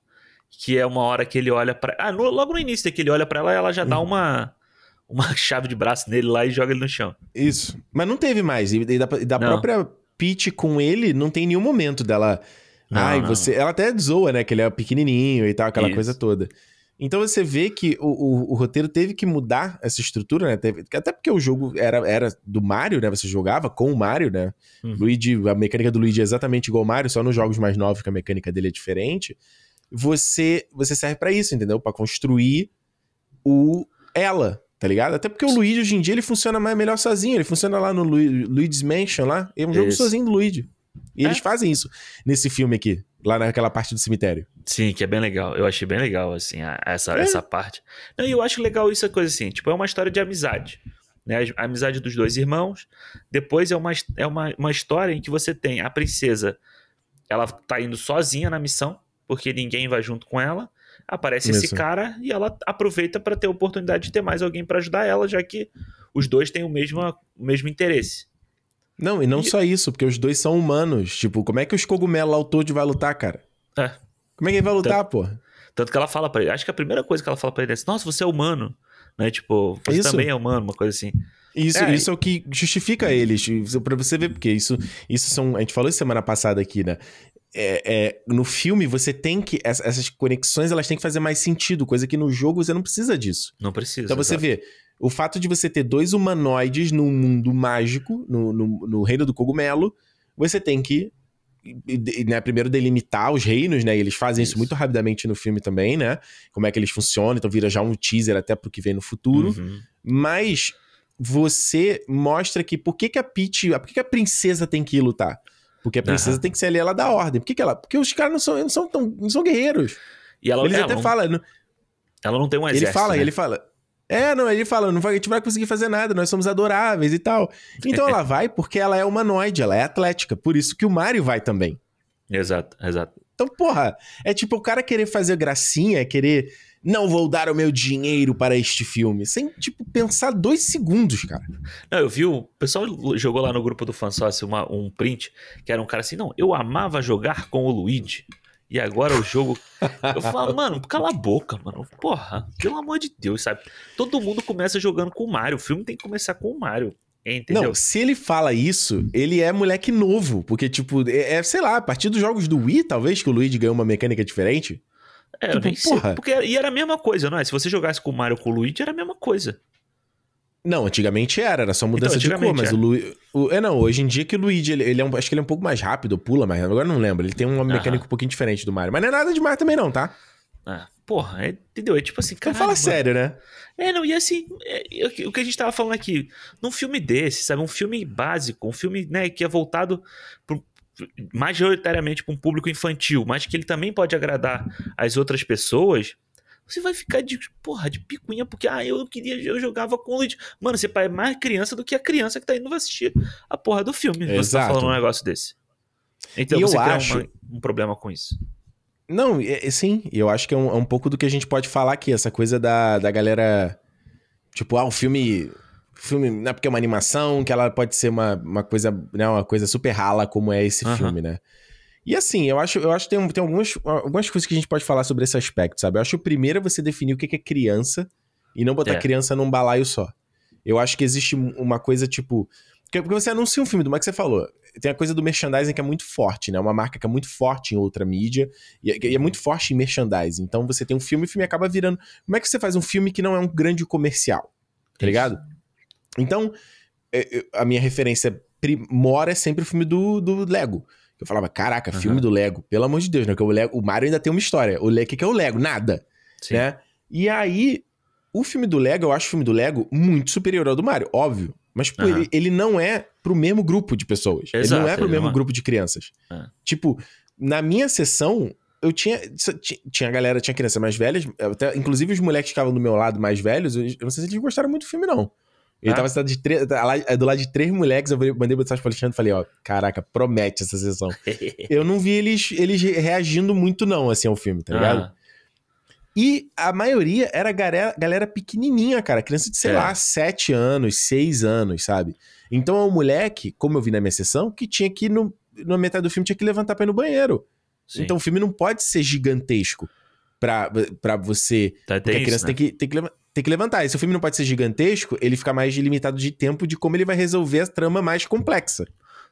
Que é uma hora que ele olha para Ah, no, logo no início que ele olha para ela, ela já dá uhum. uma uma chave de braço nele lá e joga ele no chão. Isso. Mas não teve mais. E da, da própria Peach com ele, não tem nenhum momento dela. Não, Ai, não. você. Ela até zoa, né? Que ele é pequenininho e tal, aquela Isso. coisa toda. Então você vê que o, o, o, roteiro teve que mudar essa estrutura, né? Teve, até porque o jogo era, era do Mario, né? Você jogava com o Mario, né? Uhum. Luigi, a mecânica do Luigi é exatamente igual ao Mario, só nos jogos mais novos que a mecânica dele é diferente. Você, você serve para isso, entendeu? Para construir o ela, tá ligado? Até porque o Luigi hoje em dia ele funciona mais melhor sozinho, ele funciona lá no Lu, Luigi's Mansion lá, é um jogo sozinho do Luigi. E é? eles fazem isso nesse filme aqui, lá naquela parte do cemitério. Sim, que é bem legal. Eu achei bem legal, assim, a, essa, é. essa parte. E eu acho legal isso, a coisa assim, tipo, é uma história de amizade. Né? A amizade dos dois irmãos. Depois é uma, é uma, uma história em que você tem a princesa, ela tá indo sozinha na missão, porque ninguém vai junto com ela. Aparece isso. esse cara e ela aproveita para ter a oportunidade de ter mais alguém para ajudar ela, já que os dois têm o mesmo, o mesmo interesse. Não, e não e... só isso, porque os dois são humanos. Tipo, como é que os cogumelos lá, o Toad vai lutar, cara? É. Como é que ele vai lutar, pô? Tanto que ela fala pra ele. Acho que a primeira coisa que ela fala pra ele é assim: Nossa, você é humano. Né? Tipo, você isso. também é humano, uma coisa assim. Isso é, isso é o que justifica eles. para você ver, porque isso, isso são. A gente falou isso semana passada aqui, né? É, é, no filme você tem que. Essas conexões elas têm que fazer mais sentido, coisa que no jogo você não precisa disso. Não precisa. Então você vê, o fato de você ter dois humanoides num mundo mágico, no, no, no reino do cogumelo, você tem que né, primeiro delimitar os reinos, né? E eles fazem isso. isso. muito rapidamente no filme também, né? Como é que eles funcionam, então vira já um teaser até pro que vem no futuro. Uhum. Mas você mostra que por que, que a Peach, por que, que a princesa tem que ir lutar? Porque a princesa uhum. tem que ser ali ela da ordem. Por que, que ela? Porque os caras não são, não são tão, não são guerreiros. E ela, Eles até não, falam. Ela não tem um exército. Ele fala, né? ele fala. É, não, ele fala, não vai, a gente vai conseguir fazer nada, nós somos adoráveis e tal. Então ela vai porque ela é humanoide, ela é atlética. Por isso que o Mario vai também. Exato, exato. Então, porra, é tipo o cara querer fazer gracinha, querer. Não vou dar o meu dinheiro para este filme. Sem, tipo, pensar dois segundos, cara. Não, eu vi, o pessoal jogou lá no grupo do fansócio uma, um print, que era um cara assim, não, eu amava jogar com o Luigi. E agora o jogo. Eu falo, mano, cala a boca, mano. Porra, pelo amor de Deus, sabe? Todo mundo começa jogando com o Mario. O filme tem que começar com o Mario. Entendeu? Não, se ele fala isso, ele é moleque novo. Porque, tipo, é, é, sei lá, a partir dos jogos do Wii, talvez, que o Luigi ganhou uma mecânica diferente. É, tipo, eu nem porra. sei. Porque, e era a mesma coisa, não é? Se você jogasse com o Mario com o Luigi, era a mesma coisa. Não, antigamente era, era só mudança Então, de cor, mas era. o Luigi. O, é, não, hoje em dia que o Luigi, ele, ele é um, acho que ele é um pouco mais rápido, pula mais, agora não lembro. Ele tem uma mecânica um pouquinho diferente do Mario. Mas não é nada demais também, não, tá? Ah, porra, é- entendeu? É tipo assim, Então caralho, fala mano. sério, né? É, não, e assim, é, é o que a gente tava falando aqui, num filme desse, sabe? Um filme básico, um filme, né, que é voltado pro, majoritariamente para um público infantil, mas que ele também pode agradar as outras pessoas. Você vai ficar de, porra, de picuinha, porque, ah, eu queria, eu jogava com o Luigi. Mano, você é mais criança do que a criança que tá indo assistir a porra do filme. Você tá Exato. falando um negócio desse. Então E eu você cria acho- uma- um problema com isso. Não, é, é, sim, e eu acho que é um, é um pouco do que a gente pode falar aqui, essa coisa da, da galera. Tipo, ah, o filme. Filme, não é porque é uma animação, que ela pode ser uma, uma coisa, né, uma coisa super rala como é esse filme, né? E assim, eu acho, eu acho que tem, tem algumas, algumas coisas que a gente pode falar sobre esse aspecto, sabe? Eu acho que o primeiro é você definir o que é criança e não botar É. criança num balaio só. Eu acho que existe uma coisa, tipo. Porque você anuncia um filme, do que você falou. Tem a coisa do merchandising que é muito forte, né? Uma marca que é muito forte em outra mídia e é, e é muito forte em merchandising. Então você tem um filme e o filme acaba virando. Como é que você faz um filme que não é um grande comercial? Tá ligado? Então, é, a minha referência primora é sempre o filme do, do Lego. Eu falava, caraca, Aham. filme do Lego, pelo amor de Deus, né? Porque o, Lego, o Mario ainda tem uma história. O Lego, o que que é o Lego? Nada, Sim. né? E aí, o filme do Lego, eu acho o filme do Lego muito superior ao do Mario, óbvio. Mas, pô, Aham. ele, ele não é pro mesmo grupo de pessoas. ele Exato, não é pro ele mesmo é. grupo de crianças. É. Tipo, na minha sessão, eu tinha. ti- Tinha galera, tinha crianças mais velhas, até, inclusive os moleques que estavam do meu lado mais velhos, eu, eu não sei se eles gostaram muito do filme, não. Ele Ah. tava sentado de três, tá lá- do lado de três moleques, eu mandei mensagem pro Alexandre e falei, ó, caraca, promete essa sessão. eu não vi eles, eles reagindo muito, não, assim, ao filme, tá ligado? Ah, E a maioria era galera, galera pequenininha, cara. Criança de, sei É. lá, 7 anos, 6 anos, sabe? Então é um moleque, como eu vi na minha sessão, que tinha que, no, na metade do filme, tinha que levantar pra ir no banheiro. sim. Então o filme não pode ser gigantesco pra, pra você. Tá- Porque a criança isso, né? tem, que, tem, que, leva- tem que levantar. E se o filme não pode ser gigantesco, ele fica mais limitado de tempo de como ele vai resolver a trama mais complexa.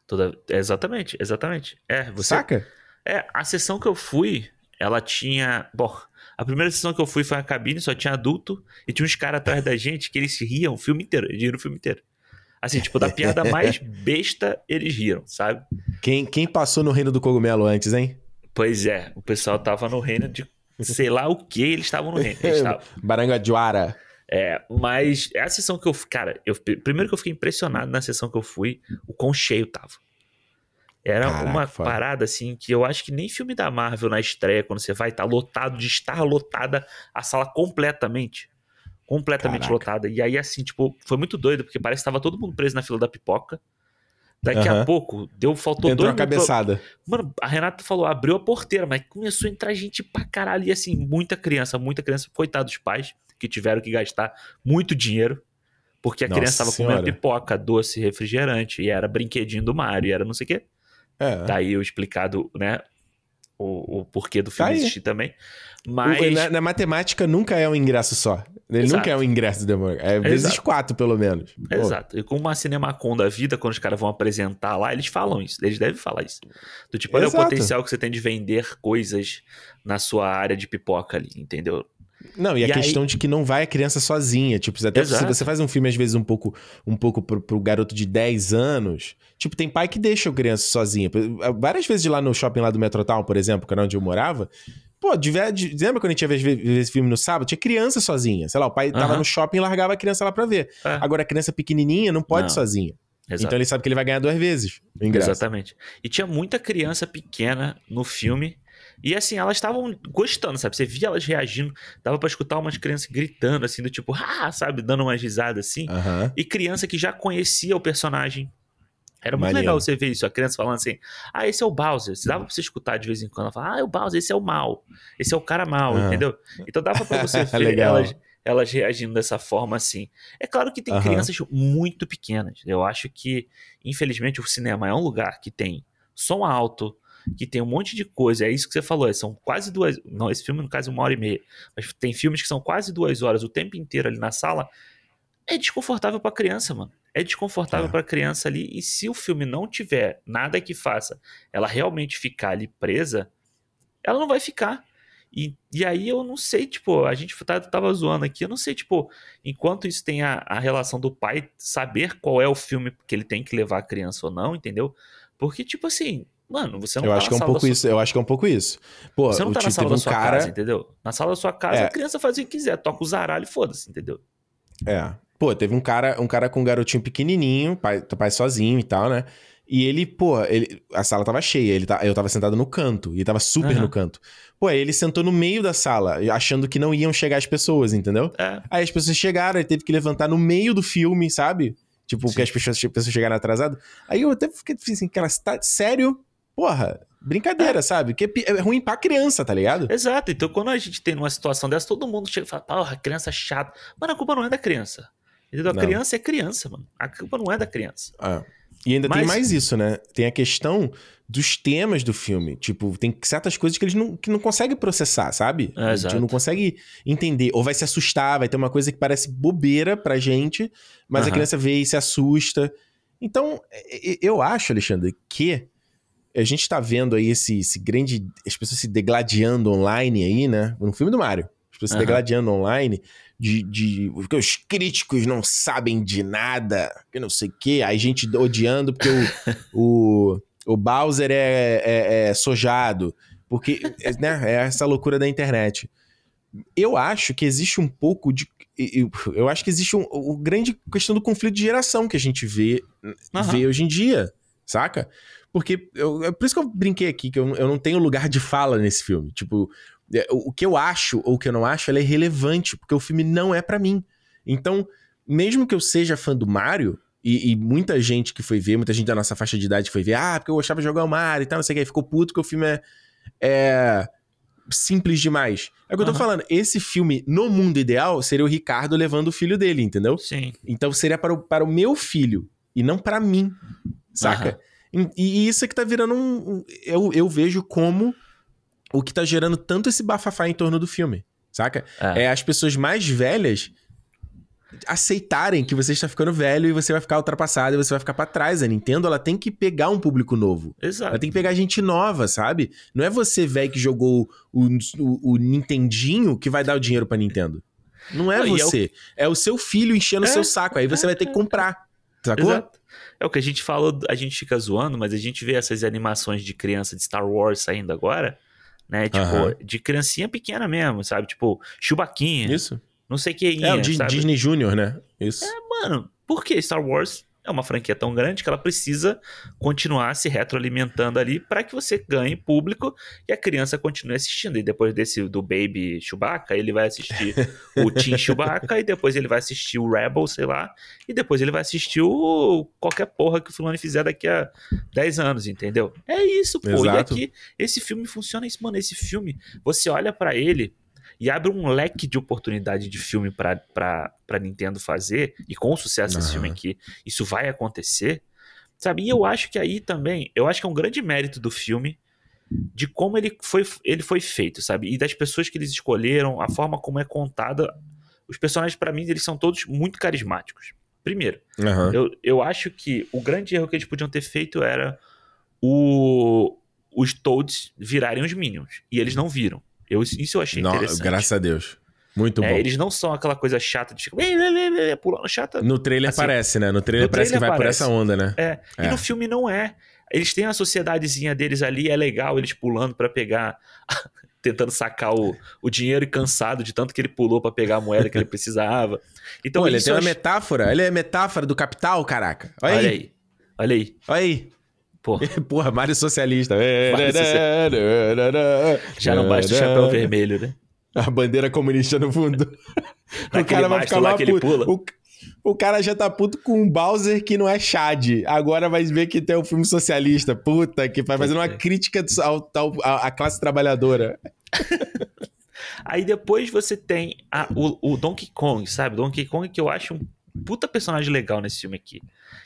Toda... Exatamente, exatamente. É, você. Saca? É, a sessão que eu fui, ela tinha. Bom, a primeira sessão que eu fui foi a cabine, só tinha adulto, e tinha uns caras atrás da gente que eles riam o filme inteiro, eles riram o filme inteiro. Assim, tipo, da piada mais besta, eles riram, sabe? Quem, quem passou no reino do cogumelo antes, hein? Pois é, o pessoal tava no reino de sei lá o que, eles estavam no reino. Eles estavam. Barangajuara. É, mas é a sessão que eu. Cara, eu, primeiro que eu fiquei impressionado na sessão que eu fui, o quão cheio tava. Era Caraca, uma foda. parada assim que eu acho que nem filme da Marvel na estreia, quando você vai, tá lotado, de estar lotada a sala completamente. Completamente Caraca. lotada. E aí, assim, tipo, foi muito doido, porque parece que tava todo mundo preso na fila da pipoca. Daqui Aham. a pouco, deu, faltou Entrou dois a pra- cabeçada. Mano, a Renata falou, abriu a porteira, mas começou a entrar gente pra caralho. E assim, muita criança, muita criança. Coitado dos pais, que tiveram que gastar muito dinheiro. Porque a Nossa criança tava Senhora. comendo pipoca, doce, refrigerante. E era brinquedinho do Mario, e era não sei o quê. É. Daí eu explicado, né? O, o porquê do Tá filme aí. existir também. Mas. na, na matemática nunca é um ingresso só. Ele Exato. nunca é um ingresso do demônio. É vezes Exato. quatro, pelo menos. Pô, Exato. E com uma Cinemacon da vida, quando os caras vão apresentar lá, eles falam isso. Eles devem falar isso. Do tipo, olha Exato. o potencial que você tem de vender coisas na sua área de pipoca ali, entendeu? Não, e a E aí- questão de que não vai a criança sozinha. Tipo, até se Exato. você faz um filme, às vezes, um pouco, um pouco pro, pro garoto de 10 anos. Tipo, tem pai que deixa a criança sozinha. Várias vezes lá no shopping lá do Metrotown, por exemplo, que era onde eu morava. Pô, de, ver- de- lembra quando a gente ia ver, ver esse filme no sábado? Tinha criança sozinha. Sei lá, o pai tava no shopping e largava a criança lá pra ver. É. Agora, a criança pequenininha não pode Não. sozinha. Exato. Então ele sabe que ele vai ganhar duas vezes. Exatamente. E tinha muita criança pequena no filme. E assim, elas estavam gostando, sabe? Você via elas reagindo. Dava pra escutar umas crianças gritando, assim, do tipo, ah, sabe? Dando umas risadas assim. Aham. E criança que já conhecia o personagem. Era muito Maneiro. legal você ver isso, a criança falando assim: ah, esse é o Bowser. Se dava pra você escutar de vez em quando, ela fala, ah, é o Bowser, esse é o mal. Esse é o cara mal, Aham. entendeu? Então dava pra você ver Legal. elas, elas reagindo dessa forma assim. É claro que tem Aham. crianças muito pequenas. Eu acho que, infelizmente, o cinema é um lugar que tem som alto, que tem um monte de coisa. É isso que você falou, são quase duas. Não, esse filme, no caso, é uma hora e meia. Mas tem filmes que são quase duas horas o tempo inteiro ali na sala. É desconfortável pra criança, mano. É desconfortável É. pra criança ali. E se o filme não tiver nada que faça ela realmente ficar ali presa, ela não vai ficar. E, e aí eu não sei, tipo, a gente tá, tava zoando aqui, eu não sei, tipo, enquanto isso tem a, a relação do pai saber qual é o filme que ele tem que levar a criança ou não, entendeu? Porque, tipo assim, mano, você não eu tá acho na que é um pouco sua- isso. Eu acho que é um pouco isso. Pô, Você não o tá na sala da um sua cara. casa, entendeu? Na sala da sua casa, É. a criança faz o que quiser, toca o zaralho e foda-se, entendeu? É. Pô, teve um cara, um cara com um garotinho pequenininho, pai, pai sozinho e tal, né? E ele, pô, ele, a sala tava cheia, ele tá, eu tava sentado no canto, e tava super Aham. no canto. Pô, aí ele sentou no meio da sala, achando que não iam chegar as pessoas, entendeu? É. Aí as pessoas chegaram, ele teve que levantar no meio do filme, sabe? Tipo, Sim. que as pessoas, as pessoas chegaram atrasadas. Aí eu até fiquei assim, cara, tá sério? Porra, brincadeira, sabe? Que é é ruim pra criança, tá ligado? Exato. Então, quando a gente tem uma situação dessa, todo mundo chega e fala, porra, criança chata. Mano, a culpa não é da criança. Entendeu? A Não. criança é criança, mano. A culpa não é da criança. Ah. E ainda tem Mas- mais isso, né? Tem a questão dos temas do filme. Tipo, tem certas coisas que eles não, que não conseguem processar, sabe? É, a exato. gente não consegue entender. Ou vai se assustar, vai ter uma coisa que parece bobeira pra gente, mas a Aham. criança vê e se assusta. Então, eu acho, Alexandre, que a gente tá vendo aí esse, esse grande. As pessoas se degladiando online aí, né? No filme do Mario. As pessoas se Aham. degladiando online de, de. Porque os críticos não sabem de nada, que não sei o quê. Aí gente odiando porque o, o, o Bowser é, é- é sojado. Porque, né? É essa loucura da internet. Eu acho que existe um pouco de. Eu, eu acho que existe um, o grande questão do conflito de geração que a gente vê Aham. vê hoje em dia, saca? Porque eu, é por isso que eu brinquei aqui, que eu, eu não tenho lugar de fala nesse filme. Tipo, é, o, que eu acho ou o que eu não acho, ela é irrelevante, porque o filme não é pra mim. Então, mesmo que eu seja fã do Mario, e, e muita gente que foi ver, muita gente da nossa faixa de idade foi ver, ah, porque eu gostava de jogar o Mario e tal, não sei o que, aí ficou puto que o filme é, é simples demais. É o que eu tô falando, esse filme, no mundo ideal, seria o Ricardo levando o filho dele, entendeu? Sim. Então seria para o, para o meu filho e não para mim, saca? E, e isso é que tá virando um. eu, eu vejo como o que tá gerando tanto esse bafafá em torno do filme, saca? É. É as pessoas mais velhas aceitarem que você está ficando velho e você vai ficar ultrapassado e você vai ficar pra trás. A Nintendo, ela tem que pegar um público novo. Exato. Ela tem que pegar gente nova, sabe? Não é você, velho, que jogou o, o, o Nintendinho que vai dar o dinheiro pra Nintendo. Não é Não, e é o- você. É o seu filho enchendo o É, seu saco. Aí você vai ter que comprar. Sacou? Exato. É o que a gente falou, a gente fica zoando, mas a gente vê essas animações de criança de Star Wars saindo agora, né? Tipo, Aham. de criancinha pequena mesmo, sabe? Tipo, Chubaquinha, Isso. não sei quem, É o Di- sabe? Disney Junior, né? Isso. Mano, por que Star Wars é uma franquia tão grande que ela precisa continuar se retroalimentando ali para que você ganhe público e a criança continue assistindo. E depois desse do Baby Chewbacca, ele vai assistir o Teen Chewbacca e depois ele vai assistir o Rebel, sei lá, e depois ele vai assistir o qualquer porra que o fulano fizer daqui a 10 anos, entendeu? É isso, pô. Exato. E aqui esse filme funciona isso, mano, esse filme, você olha pra ele e abre um leque de oportunidade de filme pra Nintendo fazer, e com o sucesso desse Aham. filme aqui, isso vai acontecer, sabe? E eu acho que aí também, eu acho que é um grande mérito do filme de como ele foi, ele foi feito, sabe? E das pessoas que eles escolheram, a forma como é contada. Os personagens, pra mim, eles são todos muito carismáticos. Primeiro, Aham. eu, eu acho que o grande erro que eles podiam ter feito era o, os Toads virarem os Minions. E eles não viram. Eu, isso eu achei Não, interessante. graças a Deus. Muito É, bom. eles não são aquela coisa chata de ficar pulando chata. No trailer Assim, parece, né? No trailer no parece que trailer vai por parece. essa onda, né? É, e É. no filme não é. Eles têm a sociedadezinha deles ali, é legal, eles pulando pra pegar. tentando sacar o, o dinheiro e cansado de tanto que ele pulou pra pegar a moeda que ele precisava. Então, Pô, ele tem uma ach- metáfora. Ele é metáfora do capital, caraca. Olha, Olha aí. aí. Olha aí. Olha aí. Pô, Porra, Mário Socialista. Mário já não basta o chapéu vermelho, né? A bandeira comunista no fundo. o cara vai ficar lá lá que ele pula. O, o cara já tá puto com um Bowser que não é Chad. Agora vai ver que tem um filme socialista. Puta, que vai fazendo uma Puta. crítica ao, ao- à à classe trabalhadora. Aí depois você tem a- o, o Donkey Kong, sabe? Donkey Kong que eu acho um puta personagem legal nesse filme aqui.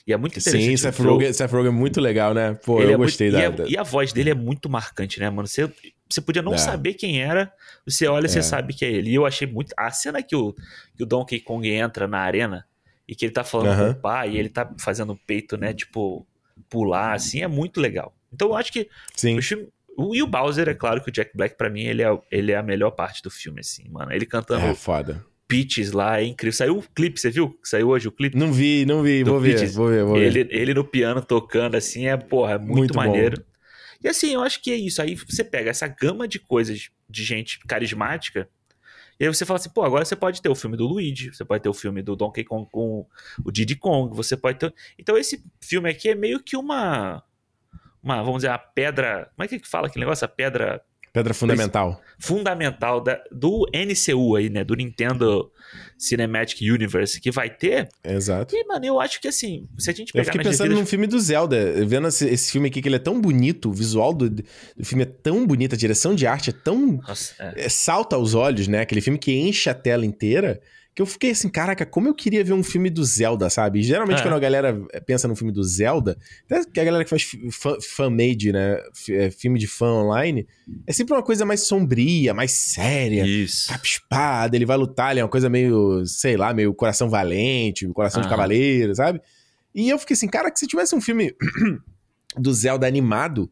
E é muito interessante. Sim, Seth Rogen, Seth Rogen é muito legal, né? Pô, Ele eu é muito- gostei e, da, é- da- e a voz dele é muito marcante, né, mano? Você, você podia não É. saber quem era, você olha e você É. sabe que é ele. E eu achei muito. A cena que o, que o Donkey Kong entra na arena e que ele tá falando com o pai e ele tá fazendo o peito, né, tipo, pular, assim, é muito legal. Então eu acho que Sim. o filme, e o Bowser, é claro que o Jack Black, pra mim, ele é, ele é a melhor parte do filme, assim, mano. Ele cantando É foda. Peaches lá é incrível. Saiu o clipe, você viu? Saiu hoje o clipe? Não vi, não vi, vou ver, vou ver, vou ver. Ele, ele no piano tocando, assim, é, porra, é muito, Muito bom. maneiro. E assim, eu acho que é isso. Aí você pega essa gama de coisas de gente carismática, e aí você fala assim, pô, agora você pode ter o filme do Luigi, você pode ter o filme do Donkey Kong com o Diddy Kong, você pode ter... Então esse filme aqui é meio que uma... Uma, vamos dizer, a pedra... Como é que fala aquele negócio? A pedra Pedra fundamental. fundamental da- do NCU aí, né? Do Nintendo Cinematic Universe que vai ter. Exato. E, mano, eu acho que assim, se a gente Eu pegar fiquei nas pensando devidas- num filme do Zelda, vendo esse, esse filme aqui, que ele é tão bonito, o visual do, do filme é tão bonito, a direção de arte é tão. Nossa, é. é, salta aos olhos, né? Aquele filme que enche a tela inteira. Que eu fiquei assim, caraca, como eu queria ver um filme do Zelda, sabe? E geralmente É. quando a galera pensa num filme do Zelda, até que a galera que faz fan-made, né? É, Filme de fã online, é sempre uma coisa mais sombria, mais séria. Isso. Capa espada, ele vai lutar, ele é uma coisa meio, sei lá, meio coração valente, coração de Aham. cavaleiro, sabe? E eu fiquei assim, cara, que se tivesse um filme do Zelda animado,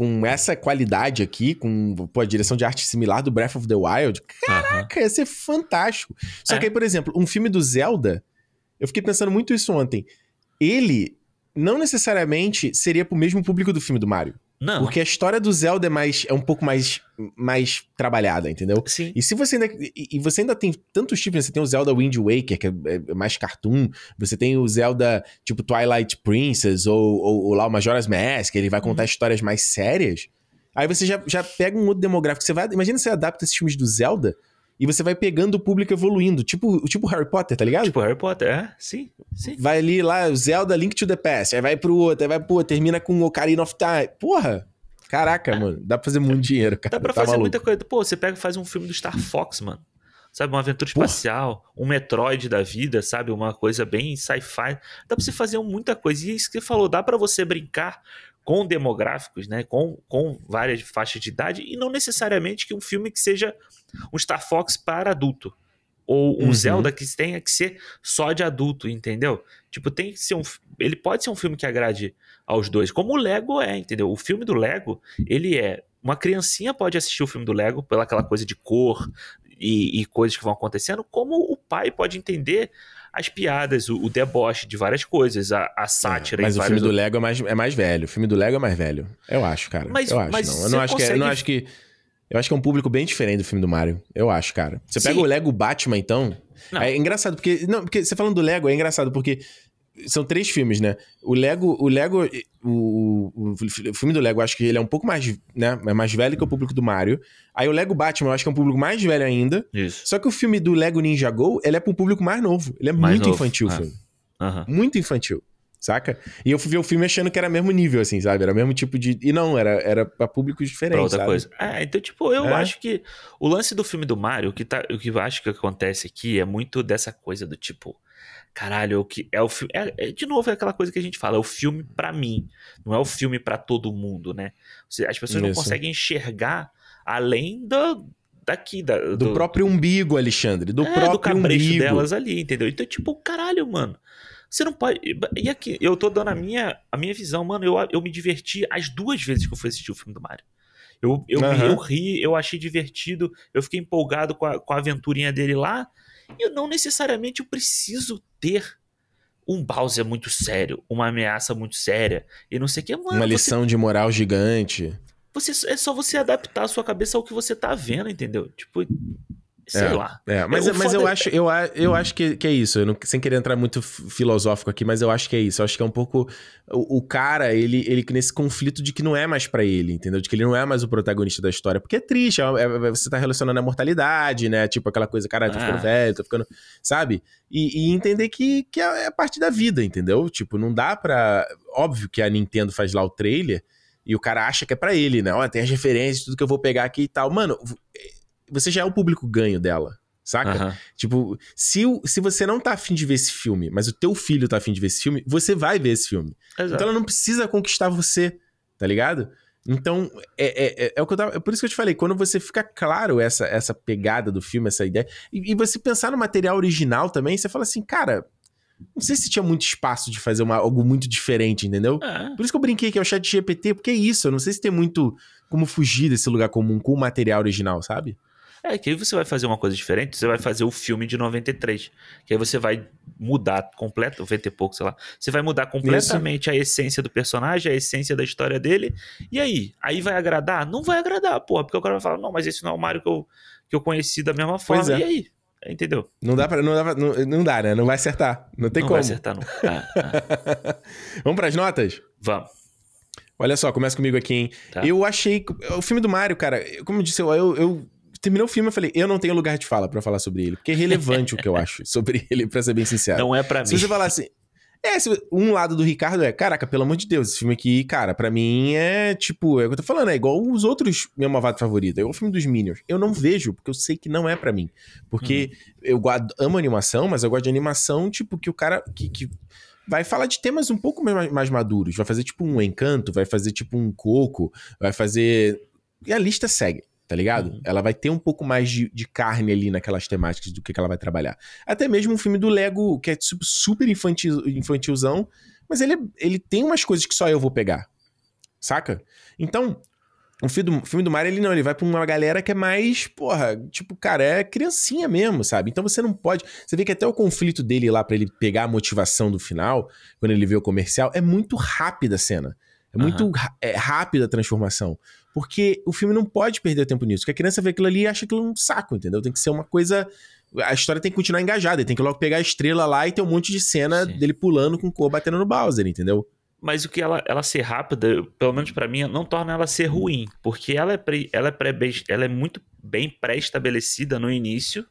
com essa qualidade aqui, com pô, a direção de arte similar do Breath of the Wild, caraca, ia ser fantástico. Só É. que aí, por exemplo, um filme do Zelda, eu fiquei pensando muito isso ontem. Ele não necessariamente seria pro mesmo público do filme do Mario. Não. Porque a história do Zelda é, mais, é um pouco mais, mais trabalhada, entendeu? Sim. E se você ainda. E e você ainda tem tantos tipos, né? Você tem o Zelda Wind Waker, que é é mais cartoon. Você tem o Zelda, tipo, Twilight Princess, ou, ou, ou lá o Majora's Mask, ele vai Uhum. contar histórias mais sérias. Aí você já, já pega um outro demográfico. Você vai. Imagina você adapta esses filmes do Zelda e você vai pegando o público evoluindo. Tipo, tipo Harry Potter, tá ligado? Tipo Harry Potter, é? Sim, sim. Vai ali lá, Zelda Link to the Past, aí vai pro outro, aí vai pro outro, termina com o Ocarina of Time. Porra! Caraca, mano, dá pra fazer muito dinheiro, cara. Dá pra tá fazer maluco. muita coisa. Pô, você pega e faz um filme do Star Fox, mano. Sabe, uma aventura Porra. espacial, um Metroid da vida, sabe? Uma coisa bem sci-fi. Dá pra você fazer muita coisa. E isso que você falou, dá pra você brincar com demográficos, né? Com, com várias faixas de idade, e não necessariamente que um filme que seja um Star Fox para adulto. Ou um Uhum. Zelda que tenha que ser só de adulto, entendeu? Tipo, tem que ser um. Ele pode ser um filme que agrade aos dois. Como o Lego é, entendeu? O filme do Lego, ele é. Uma criancinha pode assistir o filme do Lego pela aquela coisa de cor e, e coisas que vão acontecendo, como o pai pode entender as piadas, o, o deboche de várias coisas, a, a sátira É, mas o filme do Lego é mais, é mais velho. O filme do Lego é mais velho. Eu acho, cara. Mas- eu acho, mas não. Eu não acho, que é, eu não consegue- acho que. Eu acho que é um público bem diferente do filme do Mario. Eu acho, cara. Você pega Sim. o Lego Batman, então. Não. É engraçado, porque. Não, porque você falando do Lego, é engraçado, porque. São três filmes, né? O Lego. O Lego. O, o, o filme do Lego, eu acho que ele é um pouco mais. né? É mais velho que o público do Mario. Aí o Lego Batman, eu acho que é um público mais velho ainda. Isso. Só que o filme do Lego Ninja Go, ele é pra um público mais novo. Ele é Mais muito novo, infantil o é. filme. Aham. Muito infantil. Saca? E eu fui ver o filme achando que era mesmo nível, assim, sabe? Era o mesmo tipo de. E não, era, era pra públicos Pra diferentes. outra sabe? coisa. É, então, tipo, eu É. acho que o lance do filme do Mario, o que, tá, o que eu acho que acontece aqui é muito dessa coisa do tipo. Caralho, o que é o filme. É, é, de novo, é aquela coisa que a gente fala, é o filme pra mim, não é o filme pra todo mundo, né? As pessoas não Isso. conseguem enxergar além do, daqui, da, Do, próprio umbigo, Alexandre. Do é, próprio do cabrecho umbigo. delas ali, entendeu? Então, tipo, caralho, mano. Você não pode. E aqui, eu tô dando a minha, a minha visão, mano. Eu, eu me diverti as duas vezes que eu fui assistir o filme do Mario. Eu, eu, Aham. eu ri, eu achei divertido, eu fiquei empolgado com a, com a aventurinha dele lá. E eu não necessariamente eu preciso ter um Bowser muito sério, uma ameaça muito séria, e não sei o que. Mano, Uma você lição de moral gigante. você, é só você adaptar a sua cabeça ao que você tá vendo, entendeu? Tipo, sei É. lá. É, mas, É, mas eu acho, eu, eu acho que, que é isso. Não- sem querer entrar muito filosófico aqui, mas eu acho que é isso. Eu acho que é um pouco. O, o cara, ele, ele nesse conflito de que não é mais pra ele, entendeu? De que ele não é mais o protagonista da história. Porque é triste, é- é- você tá relacionando a mortalidade, né? Tipo aquela coisa, cara, tô ficando Ah. velho, tô ficando. Sabe? E, e entender que, que é, é parte da vida, entendeu? Tipo, não dá pra. Óbvio que a Nintendo faz lá o trailer. E o cara acha que é pra ele, né? Ó, tem as referências, tudo que eu vou pegar aqui e tal. Mano, você já é o público ganho dela, saca? Aham. Tipo, se, se você não tá afim de ver esse filme, mas o teu filho tá afim de ver esse filme, você vai ver esse filme. Exato. Então ela não precisa conquistar você, tá ligado? Então, é, é, é, é o que eu tava. É por isso que eu te falei, quando você fica claro essa, essa pegada do filme, essa ideia, e, e você pensar no material original também, você fala assim, cara, não sei se tinha muito espaço de fazer uma, algo muito diferente, entendeu? É. Por isso que eu brinquei que é o chat GPT, porque é isso, eu não sei se tem muito como fugir desse lugar comum com o material original, sabe? É, que aí você vai fazer uma coisa diferente, você vai fazer o filme de 93. Que aí você vai mudar completo, 90 e pouco, sei lá. Você vai mudar completamente Isso. a essência do personagem, a essência da história dele. E aí? Aí vai agradar? Não vai agradar, porra. Porque o cara vai falar, não, mas esse não é o Mario que eu, que eu conheci da mesma forma. É. E aí? Entendeu? Não dá pra. Não dá, pra, não, não, dá, né? Não vai acertar. Não tem não como. Não vai acertar, não. Ah, ah. Vamos pras notas? Vamos. Olha só, começa comigo aqui, hein? Tá. Eu achei. O filme do Mario, cara, como eu disse, eu, eu, eu terminou o filme, eu falei, eu não tenho lugar de fala para falar sobre ele. Porque é relevante o que eu acho sobre ele, pra ser bem sincero. Não é para mim. Se você falar assim. É, um lado do Ricardo é, caraca, pelo amor de Deus, esse filme aqui, cara, para mim é tipo, é o que eu tô falando, é igual os outros meu malvado favorito, é igual o filme dos Minions. Eu não vejo, porque eu sei que não é para mim. Porque uhum. eu amo animação, mas eu gosto de animação, tipo, que o cara. que, que vai falar de temas um pouco mais, mais maduros. Vai fazer tipo um encanto, vai fazer tipo um coco, vai fazer. E a lista segue tá ligado? Uhum. Ela vai ter um pouco mais de, de, carne ali naquelas temáticas do que, que ela vai trabalhar. Até mesmo um filme do Lego, que é super infantil, infantilzão, mas ele, ele tem umas coisas que só eu vou pegar, saca? Então, o filme do, filme do Mario, ele não, ele vai pra uma galera que é mais, porra, tipo, cara, é criancinha mesmo, sabe? Então você não pode. Você vê que até o conflito dele lá para ele pegar a motivação do final, quando ele vê o comercial, é muito rápida a cena. É muito uhum. é, rápida a transformação. Porque o filme não pode perder tempo nisso. Porque a criança vê aquilo ali e acha aquilo um saco, entendeu? Tem que ser uma coisa. A história tem que continuar engajada. Tem que logo pegar a estrela lá e ter um monte de cena Sim. dele pulando com o cor batendo no Bowser, entendeu? Mas o que ela, ela ser rápida, pelo menos para mim, não torna ela ser ruim. Porque ela é, pre, ela é, pré, ela é muito bem pré-estabelecida no início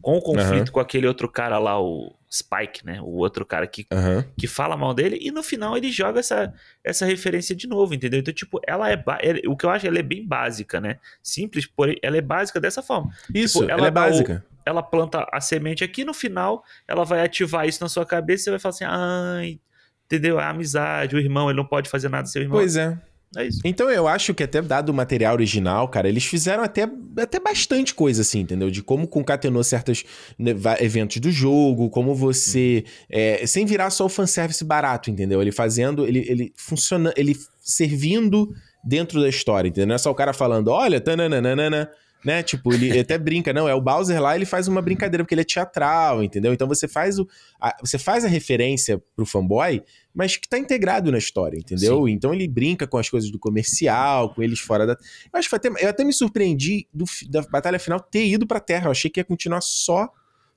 com o conflito uhum. com aquele outro cara lá, o Spike, né? O outro cara que, uhum. que fala mal dele, e no final ele joga essa, essa referência de novo, entendeu? Então, tipo, ela é. O que eu acho, ela é bem básica, né? Simples, porém, ela é básica dessa forma. Isso, tipo, ela, ela é básica. O, ela planta a semente aqui, no final, ela vai ativar isso na sua cabeça e você vai falar assim, ai. Entendeu? A amizade, o irmão, ele não pode fazer nada sem o irmão. Pois é. É isso. Então eu acho que até dado o material original, cara, eles fizeram até, até bastante coisa, assim, entendeu? De como concatenou certos né, eventos do jogo, como você. Hum. É, sem virar só o fanservice barato, entendeu? Ele fazendo. Ele, ele funciona. Ele servindo dentro da história, entendeu? Não é só o cara falando, olha, tananana né? Tipo, ele até brinca, não, é o Bowser lá, ele faz uma brincadeira porque ele é teatral, entendeu? Então você faz o a, você faz a referência pro fanboy, mas que tá integrado na história, entendeu? Sim. Então ele brinca com as coisas do comercial, com eles fora da Eu acho que até, eu até me surpreendi do, da batalha final ter ido pra Terra, eu achei que ia continuar só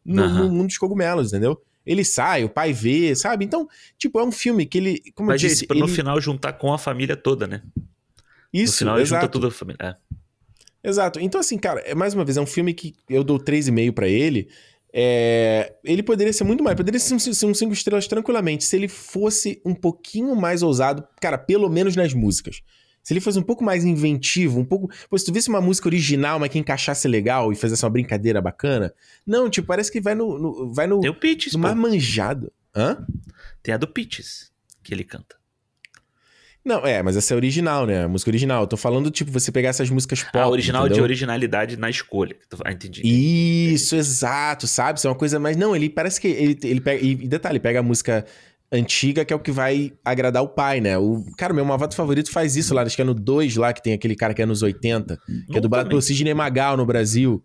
no, uhum. no mundo dos cogumelos, entendeu? Ele sai, o pai vê, sabe? Então, tipo, é um filme que ele, como Mas eu disse, esse, no final juntar com a família toda, né? Isso, No final ele junta toda a família. É. Exato. Então, assim, cara, é, mais uma vez, é um filme que eu dou 3,5 para ele. É... Ele poderia ser muito mais, poderia ser um 5 estrelas tranquilamente, se ele fosse um pouquinho mais ousado, cara, pelo menos nas músicas. Se ele fosse um pouco mais inventivo, um pouco. Pô, se tu visse uma música original, mas que encaixasse legal e fizesse uma brincadeira bacana. Não, tipo, parece que vai no. no vai no. Tem o Pitches, no mais manjado. Hã? Tem a do Pitches, que ele canta. Não, é, mas essa é original, né? A música original. Eu tô falando, tipo, você pegar essas músicas pop. Ah, original entendeu? de originalidade na escolha. Ah, entendi. Isso, exato, sabe? Isso é uma coisa mais. Não, ele parece que. Ele, ele pega. E detalhe, pega a música antiga, que é o que vai agradar o pai, né? O, cara, meu malvado favorito faz isso lá, acho que é no 2 lá, que tem aquele cara que é nos 80, que é dublado pelo Sidney Magal no Brasil.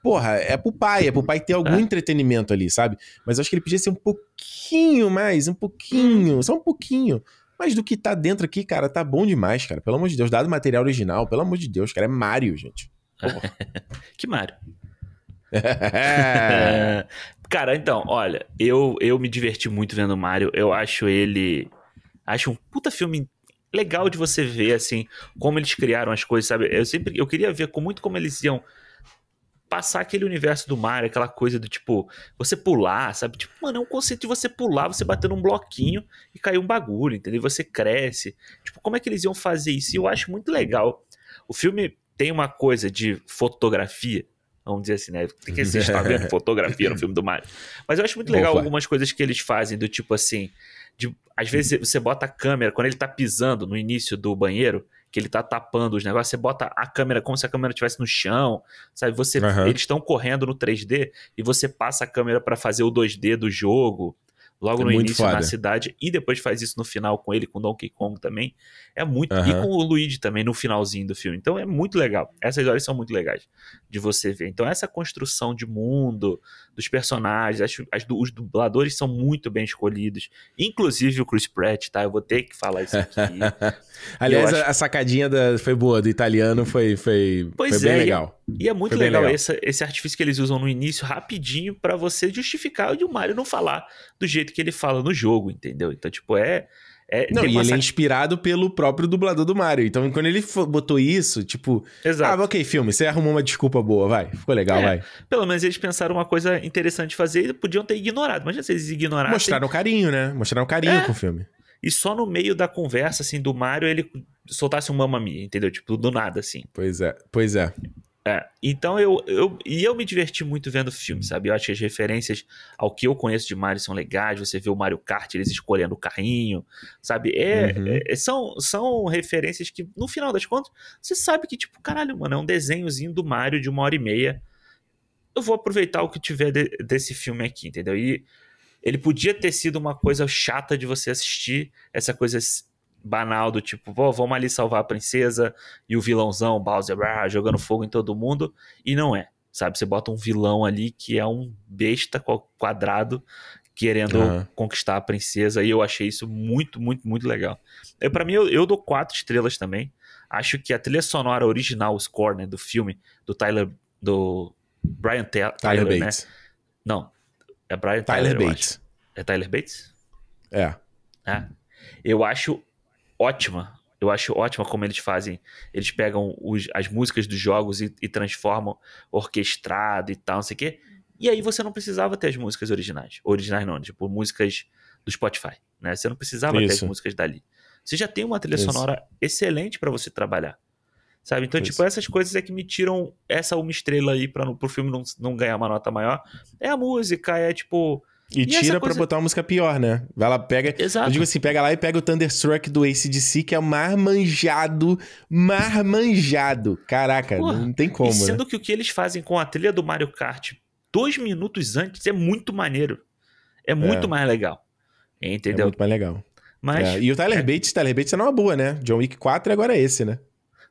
Porra, é pro pai, é pro pai ter algum é. entretenimento ali, sabe? Mas eu acho que ele podia ser um pouquinho mais, um pouquinho, só um pouquinho mas do que tá dentro aqui, cara, tá bom demais, cara. Pelo amor de Deus, dado o material original, pelo amor de Deus, cara, é Mario, gente. que Mario? cara, então, olha, eu, eu me diverti muito vendo Mario. Eu acho ele. Acho um puta filme legal de você ver, assim, como eles criaram as coisas, sabe? Eu sempre. Eu queria ver com muito como eles iam passar aquele universo do Mario, aquela coisa do tipo, você pular, sabe? Tipo, mano, é um conceito de você pular, você bater num bloquinho e cair um bagulho, entendeu? Você cresce. Tipo, como é que eles iam fazer isso? E eu acho muito legal. O filme tem uma coisa de fotografia, vamos dizer assim, né? Tem que assistir, tá vendo fotografia no filme do Mario. Mas eu acho muito legal Opa. algumas coisas que eles fazem, do tipo assim, de, às vezes você bota a câmera, quando ele tá pisando no início do banheiro, que ele tá tapando os negócios, você bota a câmera como se a câmera estivesse no chão, sabe? Você, uhum. Eles estão correndo no 3D e você passa a câmera para fazer o 2D do jogo. Logo É no início na foda. cidade, e depois faz isso no final com ele, com Donkey Kong também. É muito. E Aham. com o Luigi também no finalzinho do filme. Então é muito legal. Essas horas são muito legais de você ver. Então, essa construção de mundo, dos personagens, as- as os dubladores são muito bem escolhidos. Inclusive o Chris Pratt, tá? Eu vou ter que falar isso aqui. Aliás, Eu a- sacadinha da, foi boa, do italiano foi, foi, Pois foi bem é, e- legal. E é muito legal, legal. Esse, esse artifício que eles usam no início, rapidinho, pra você justificar e o Mario não falar do jeito que ele fala no jogo, entendeu? Então, tipo, é. é Não, e ele é sac- inspirado pelo próprio dublador do Mario. Então, quando ele botou isso, tipo, Exato. ah, ok, filme, você arrumou uma desculpa boa, vai. Ficou legal, É, vai. Pelo menos eles pensaram uma coisa interessante de fazer e podiam ter ignorado. Imagina se eles ignorassem. Mostraram carinho, né? Mostraram carinho É. com o filme. E só no meio da conversa, assim, do Mario, ele soltasse um mamma mia, entendeu? Tipo, do nada, assim. Pois é, pois é. É, então eu, eu. E eu me diverti muito vendo o filme, sabe? Eu acho que as referências ao que eu conheço de Mario são legais. Você vê o Mario Kart, eles escolhendo o carrinho, sabe? É, Uhum. é- são, são referências que, no final das contas, você sabe que, tipo, caralho, mano, é um desenhozinho do Mario de uma hora e meia. Eu vou aproveitar o que tiver de- desse filme aqui, entendeu? E ele podia ter sido uma coisa chata de você assistir, essa coisa banal do tipo, pô, vamos ali salvar a princesa e o vilãozão, Bowser, jogando fogo em todo mundo, e não é, sabe? Você bota um vilão ali que é um besta qua- quadrado querendo Aham. conquistar a princesa, e eu achei isso muito, muito, muito legal. Eu, para mim, eu, eu dou quatro estrelas também. Acho que a trilha sonora original, o score, né, do filme, do Tyler, do Brian Te- Tyler, Tyler né? Bates. Não, é Brian Tyler Tyler, Bates. É Tyler Bates? É. É. Eu acho ótima. Eu acho ótima como eles fazem. Eles pegam os- as músicas dos jogos e, e transformam orquestrado e tal, não sei o quê. E aí você não precisava ter as músicas originais. Originais não, tipo, músicas do Spotify, né? Você não precisava ter as Isso. músicas dali. Você já tem uma trilha Isso. sonora excelente pra você trabalhar. Sabe? Então, Isso. tipo, essas coisas é que me tiram essa uma estrela aí para pro filme não, não ganhar uma nota maior. É a música, é tipo. E, E tira coisa- pra botar uma música pior, né? Vai lá, pega. Exato. Eu digo assim, pega lá e pega o Thunderstruck do ACDC, que é o mais manjado, mais manjado. Caraca, Porra, não tem como, e né? sendo que o que eles fazem com a trilha do Mario Kart dois minutos antes é muito maneiro. É muito É. mais legal. É Entendeu? muito mais legal. Mas, É, E o Tyler Bates, Tyler Bates é numa boa, né? John Wick 4 e agora é esse, né?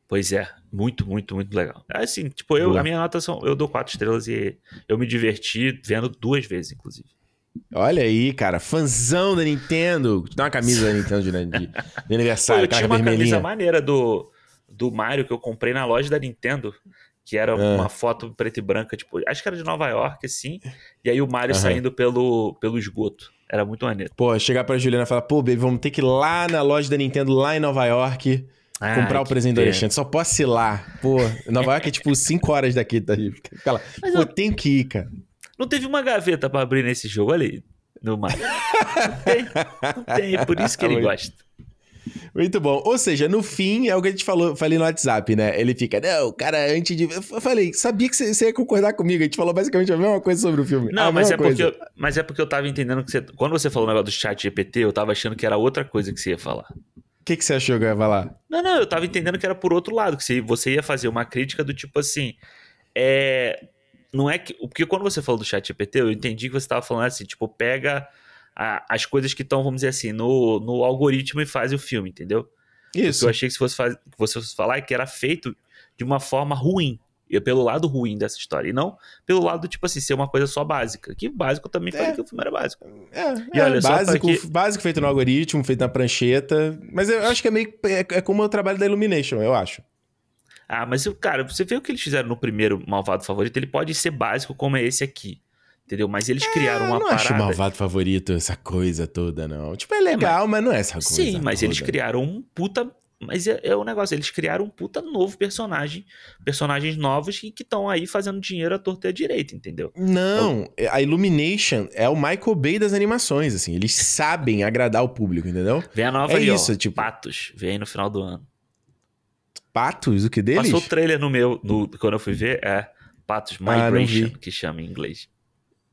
pois é, muito, muito, muito legal. É Assim, tipo, eu, Boa. a minha nota são. Eu dou quatro estrelas e eu me diverti vendo duas vezes, inclusive. Olha aí, cara, fãzão da Nintendo. Dá uma camisa da Nintendo de, de, de Pô, aniversário, eu tinha uma camisa vermelhinha. maneira do, do Mario que eu comprei na loja da Nintendo. Que era Ah. uma foto preta e branca, tipo, acho que era de Nova York, assim. E aí o Mario Aham. saindo pelo, pelo esgoto. Era muito maneiro. Pô, chegar pra Juliana e falar, pô, baby, vamos ter que ir lá na loja da Nintendo, lá em Nova York, comprar Ai, o presente do. Alexandre. Só posso ir lá. Pô, Nova York é tipo 5 horas daqui. Tá? Fica lá, Mas pô, eu- tenho que ir, cara. Não teve uma gaveta pra abrir nesse jogo, olha aí. No Mario. Não tem, não tem, é por isso que ele gosta. Muito bom. Ou seja, no fim, é o que a gente falou, falei no WhatsApp, né? Ele fica, não, cara, antes de. Eu falei, sabia que você ia concordar comigo. A gente falou basicamente a mesma coisa sobre o filme. Não, mas é, coisa. porque, eu- mas é porque eu tava entendendo que você. Quando você falou o negócio do chat GPT, eu tava achando que era outra coisa que você ia falar. O que, que você achou que eu ia falar? Não, não, eu tava entendendo que era por outro lado, que você, você ia fazer uma crítica do tipo assim. É. Não é que. Porque quando você falou do chat GPT, eu entendi que você tava falando assim, tipo, pega a- as coisas que estão, vamos dizer assim, no, no algoritmo e faz o filme, entendeu? Isso. Eu achei que se fosse, faz... que você fosse falar é que era feito de uma forma ruim. E pelo lado ruim dessa história. E não pelo lado, tipo assim, ser uma coisa só básica. Que básico também falei É. que o filme era básico. É, E é, olha, básico, que- básico feito no algoritmo, feito na prancheta. Mas eu acho que é meio. É, é como o trabalho da Illumination, eu acho. Ah, mas, cara, você vê o que eles fizeram no primeiro Malvado Favorito, ele pode ser básico como é esse aqui. Entendeu? Mas eles criaram eu uma não parada. acho malvado favorito essa coisa toda, não. Tipo, é legal, mas... não é essa coisa. Sim, mas eles toda. criaram um puta. Mas é, é o negócio, eles criaram um puta novo personagem. Personagens novos que estão aí fazendo dinheiro à torta e à direita, entendeu? Não, a Illumination é o Michael Bay das animações, assim. Eles sabem agradar o público, entendeu? Vem a nova É ali, isso, ó, tipo- Patos, vem aí no final do ano. Patos, o que deles? Passou o trailer no meu, no- quando eu fui ver, é Patos Ah, Migration, vi. que chama em inglês.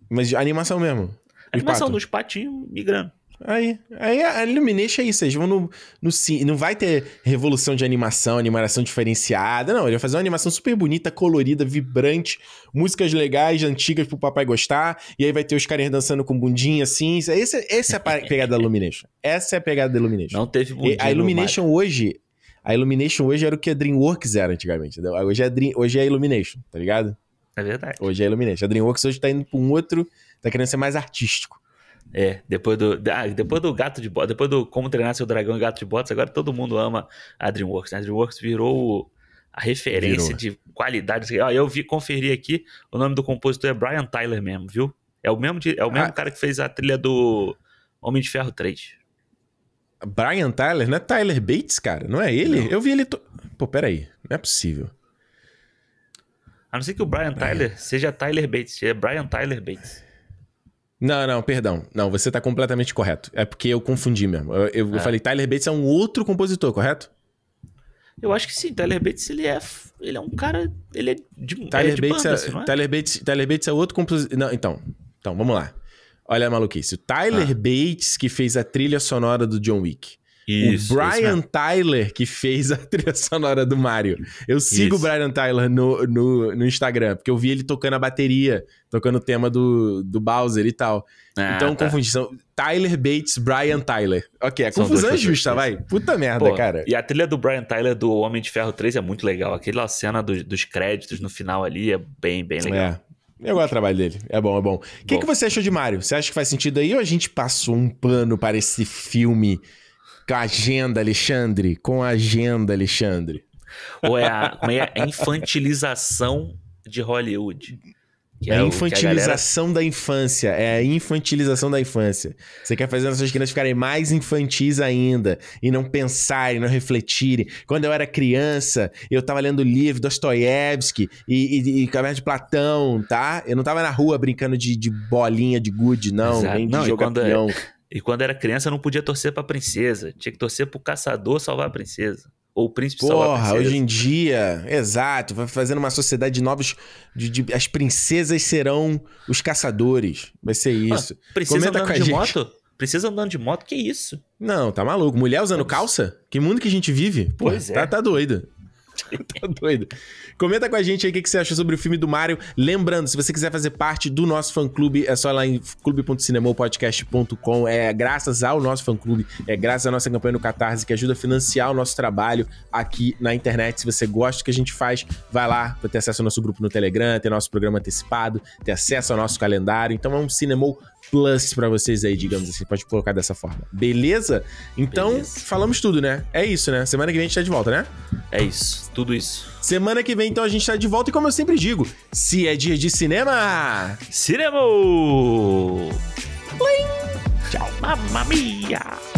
Mas animação mesmo. A animação patos. dos patinhos migrando. Aí, aí a Illumination é isso, eles vão no, no não vai ter revolução de animação, animação diferenciada, não, ele vai fazer uma animação super bonita, colorida, vibrante, músicas legais, antigas pro papai gostar, e aí vai ter os carinhas dançando com bundinha assim, essa é a pegada da Illumination, essa é a pegada da Illumination. Não teve bundinha A Illumination hoje, a Illumination hoje era o que a DreamWorks era antigamente, entendeu? Hoje é, Dream, hoje é a Illumination, tá ligado? É verdade. Hoje é a Illumination. A DreamWorks hoje tá indo pra um outro, tá querendo ser mais artístico. É, depois do, ah, depois do Gato de Botas, depois do Como Treinar Seu Dragão e Gato de Botas, agora todo mundo ama a DreamWorks. Né? A DreamWorks virou a referência virou. de qualidade. Ah, eu vi, conferi aqui, o nome do compositor é Brian Tyler mesmo, viu? É o mesmo, é o mesmo ah. cara que fez a trilha do Homem de Ferro 3. Brian Tyler? Não é Tyler Bates, cara? Não é ele? Não. Eu vi ele... To... Pô, peraí. Não é possível. A não ser que o Brian Tyler é. seja Tyler Bates. É Brian Tyler Bates. Não, não, perdão. Não, você tá completamente correto. É porque eu confundi mesmo. Eu, eu, é. eu falei, Tyler Bates é um outro compositor, correto? Eu acho que sim. Tyler Bates, ele é, ele é um cara... Ele é de, Tyler, é de Bates, banda, é, assim, é? Tyler, Bates, Tyler Bates é outro compositor... Não, então. Então, vamos lá. Olha a maluquice. O Tyler ah. Bates, que fez a trilha sonora do John Wick. Isso, o Brian Tyler que fez a trilha sonora do Mario. Eu sigo isso. o Brian Tyler no, no, no, Instagram, porque eu vi ele tocando a bateria, tocando o tema do, do Bowser e tal. Ah, então, tá. confundi. São Tyler Bates, Brian Tyler. Ok, a São confusão é justa, vai. Puta merda, Pô, cara. E a trilha do Brian Tyler do Homem de Ferro 3 é muito legal. Aquela cena do, dos créditos no final ali é bem, bem legal. É. Eu gosto do trabalho dele. É bom, é bom. O que, que você achou de Mario? Você acha que faz sentido aí ou a gente passou um pano para esse filme com a agenda, Alexandre. Com a agenda, Alexandre. Ou é a, é a infantilização de Hollywood. Que é, a infantilização a galera... da infância. É a infantilização da infância. Você quer fazer as suas crianças ficarem mais infantis ainda. E não pensarem, não refletirem. Quando eu era criança, eu tava lendo livro Dostoiévski e, e, e Caverna de Platão, tá? Eu não tava na rua brincando de, de bolinha, de gude, não. Exato. Nem de não, jogar peão. E quando era criança não podia torcer pra princesa. Tinha que torcer pro caçador salvar a princesa. Ou o príncipe Porra, a hoje em dia, exato, vai fazendo uma sociedade de novos. De, de, as princesas serão os caçadores. Vai ser isso. Ah, princesa Comenta andando de gente. moto? Princesa andando de moto, que isso? Não, tá maluco. Mulher usando calça? Que mundo que a gente vive? Pô, pois tá, é. tá doido. Tá doido. Comenta com a gente aí o que, você acha sobre o filme do Mario. Lembrando, se você quiser fazer parte do nosso fã-clube, é só lá em clube.cinemopodcast.com. É graças ao nosso fã-clube, é graças à nossa campanha no Catarse, que ajuda a financiar o nosso trabalho aqui na internet. Se você gosta do que a gente faz, vai lá para ter acesso ao nosso grupo no Telegram, ter nosso programa antecipado, ter acesso ao nosso calendário. Então é um Cinemol plus para vocês aí, digamos assim. Pode colocar dessa forma. Beleza? Então, Beleza. falamos tudo, né? É isso, né? Semana que vem a gente tá de volta, né? É isso. Tudo isso. Semana que vem, então, a gente tá de volta. E como eu sempre digo, se é dia de cinema... Cinema! Tchau. Mamma mia!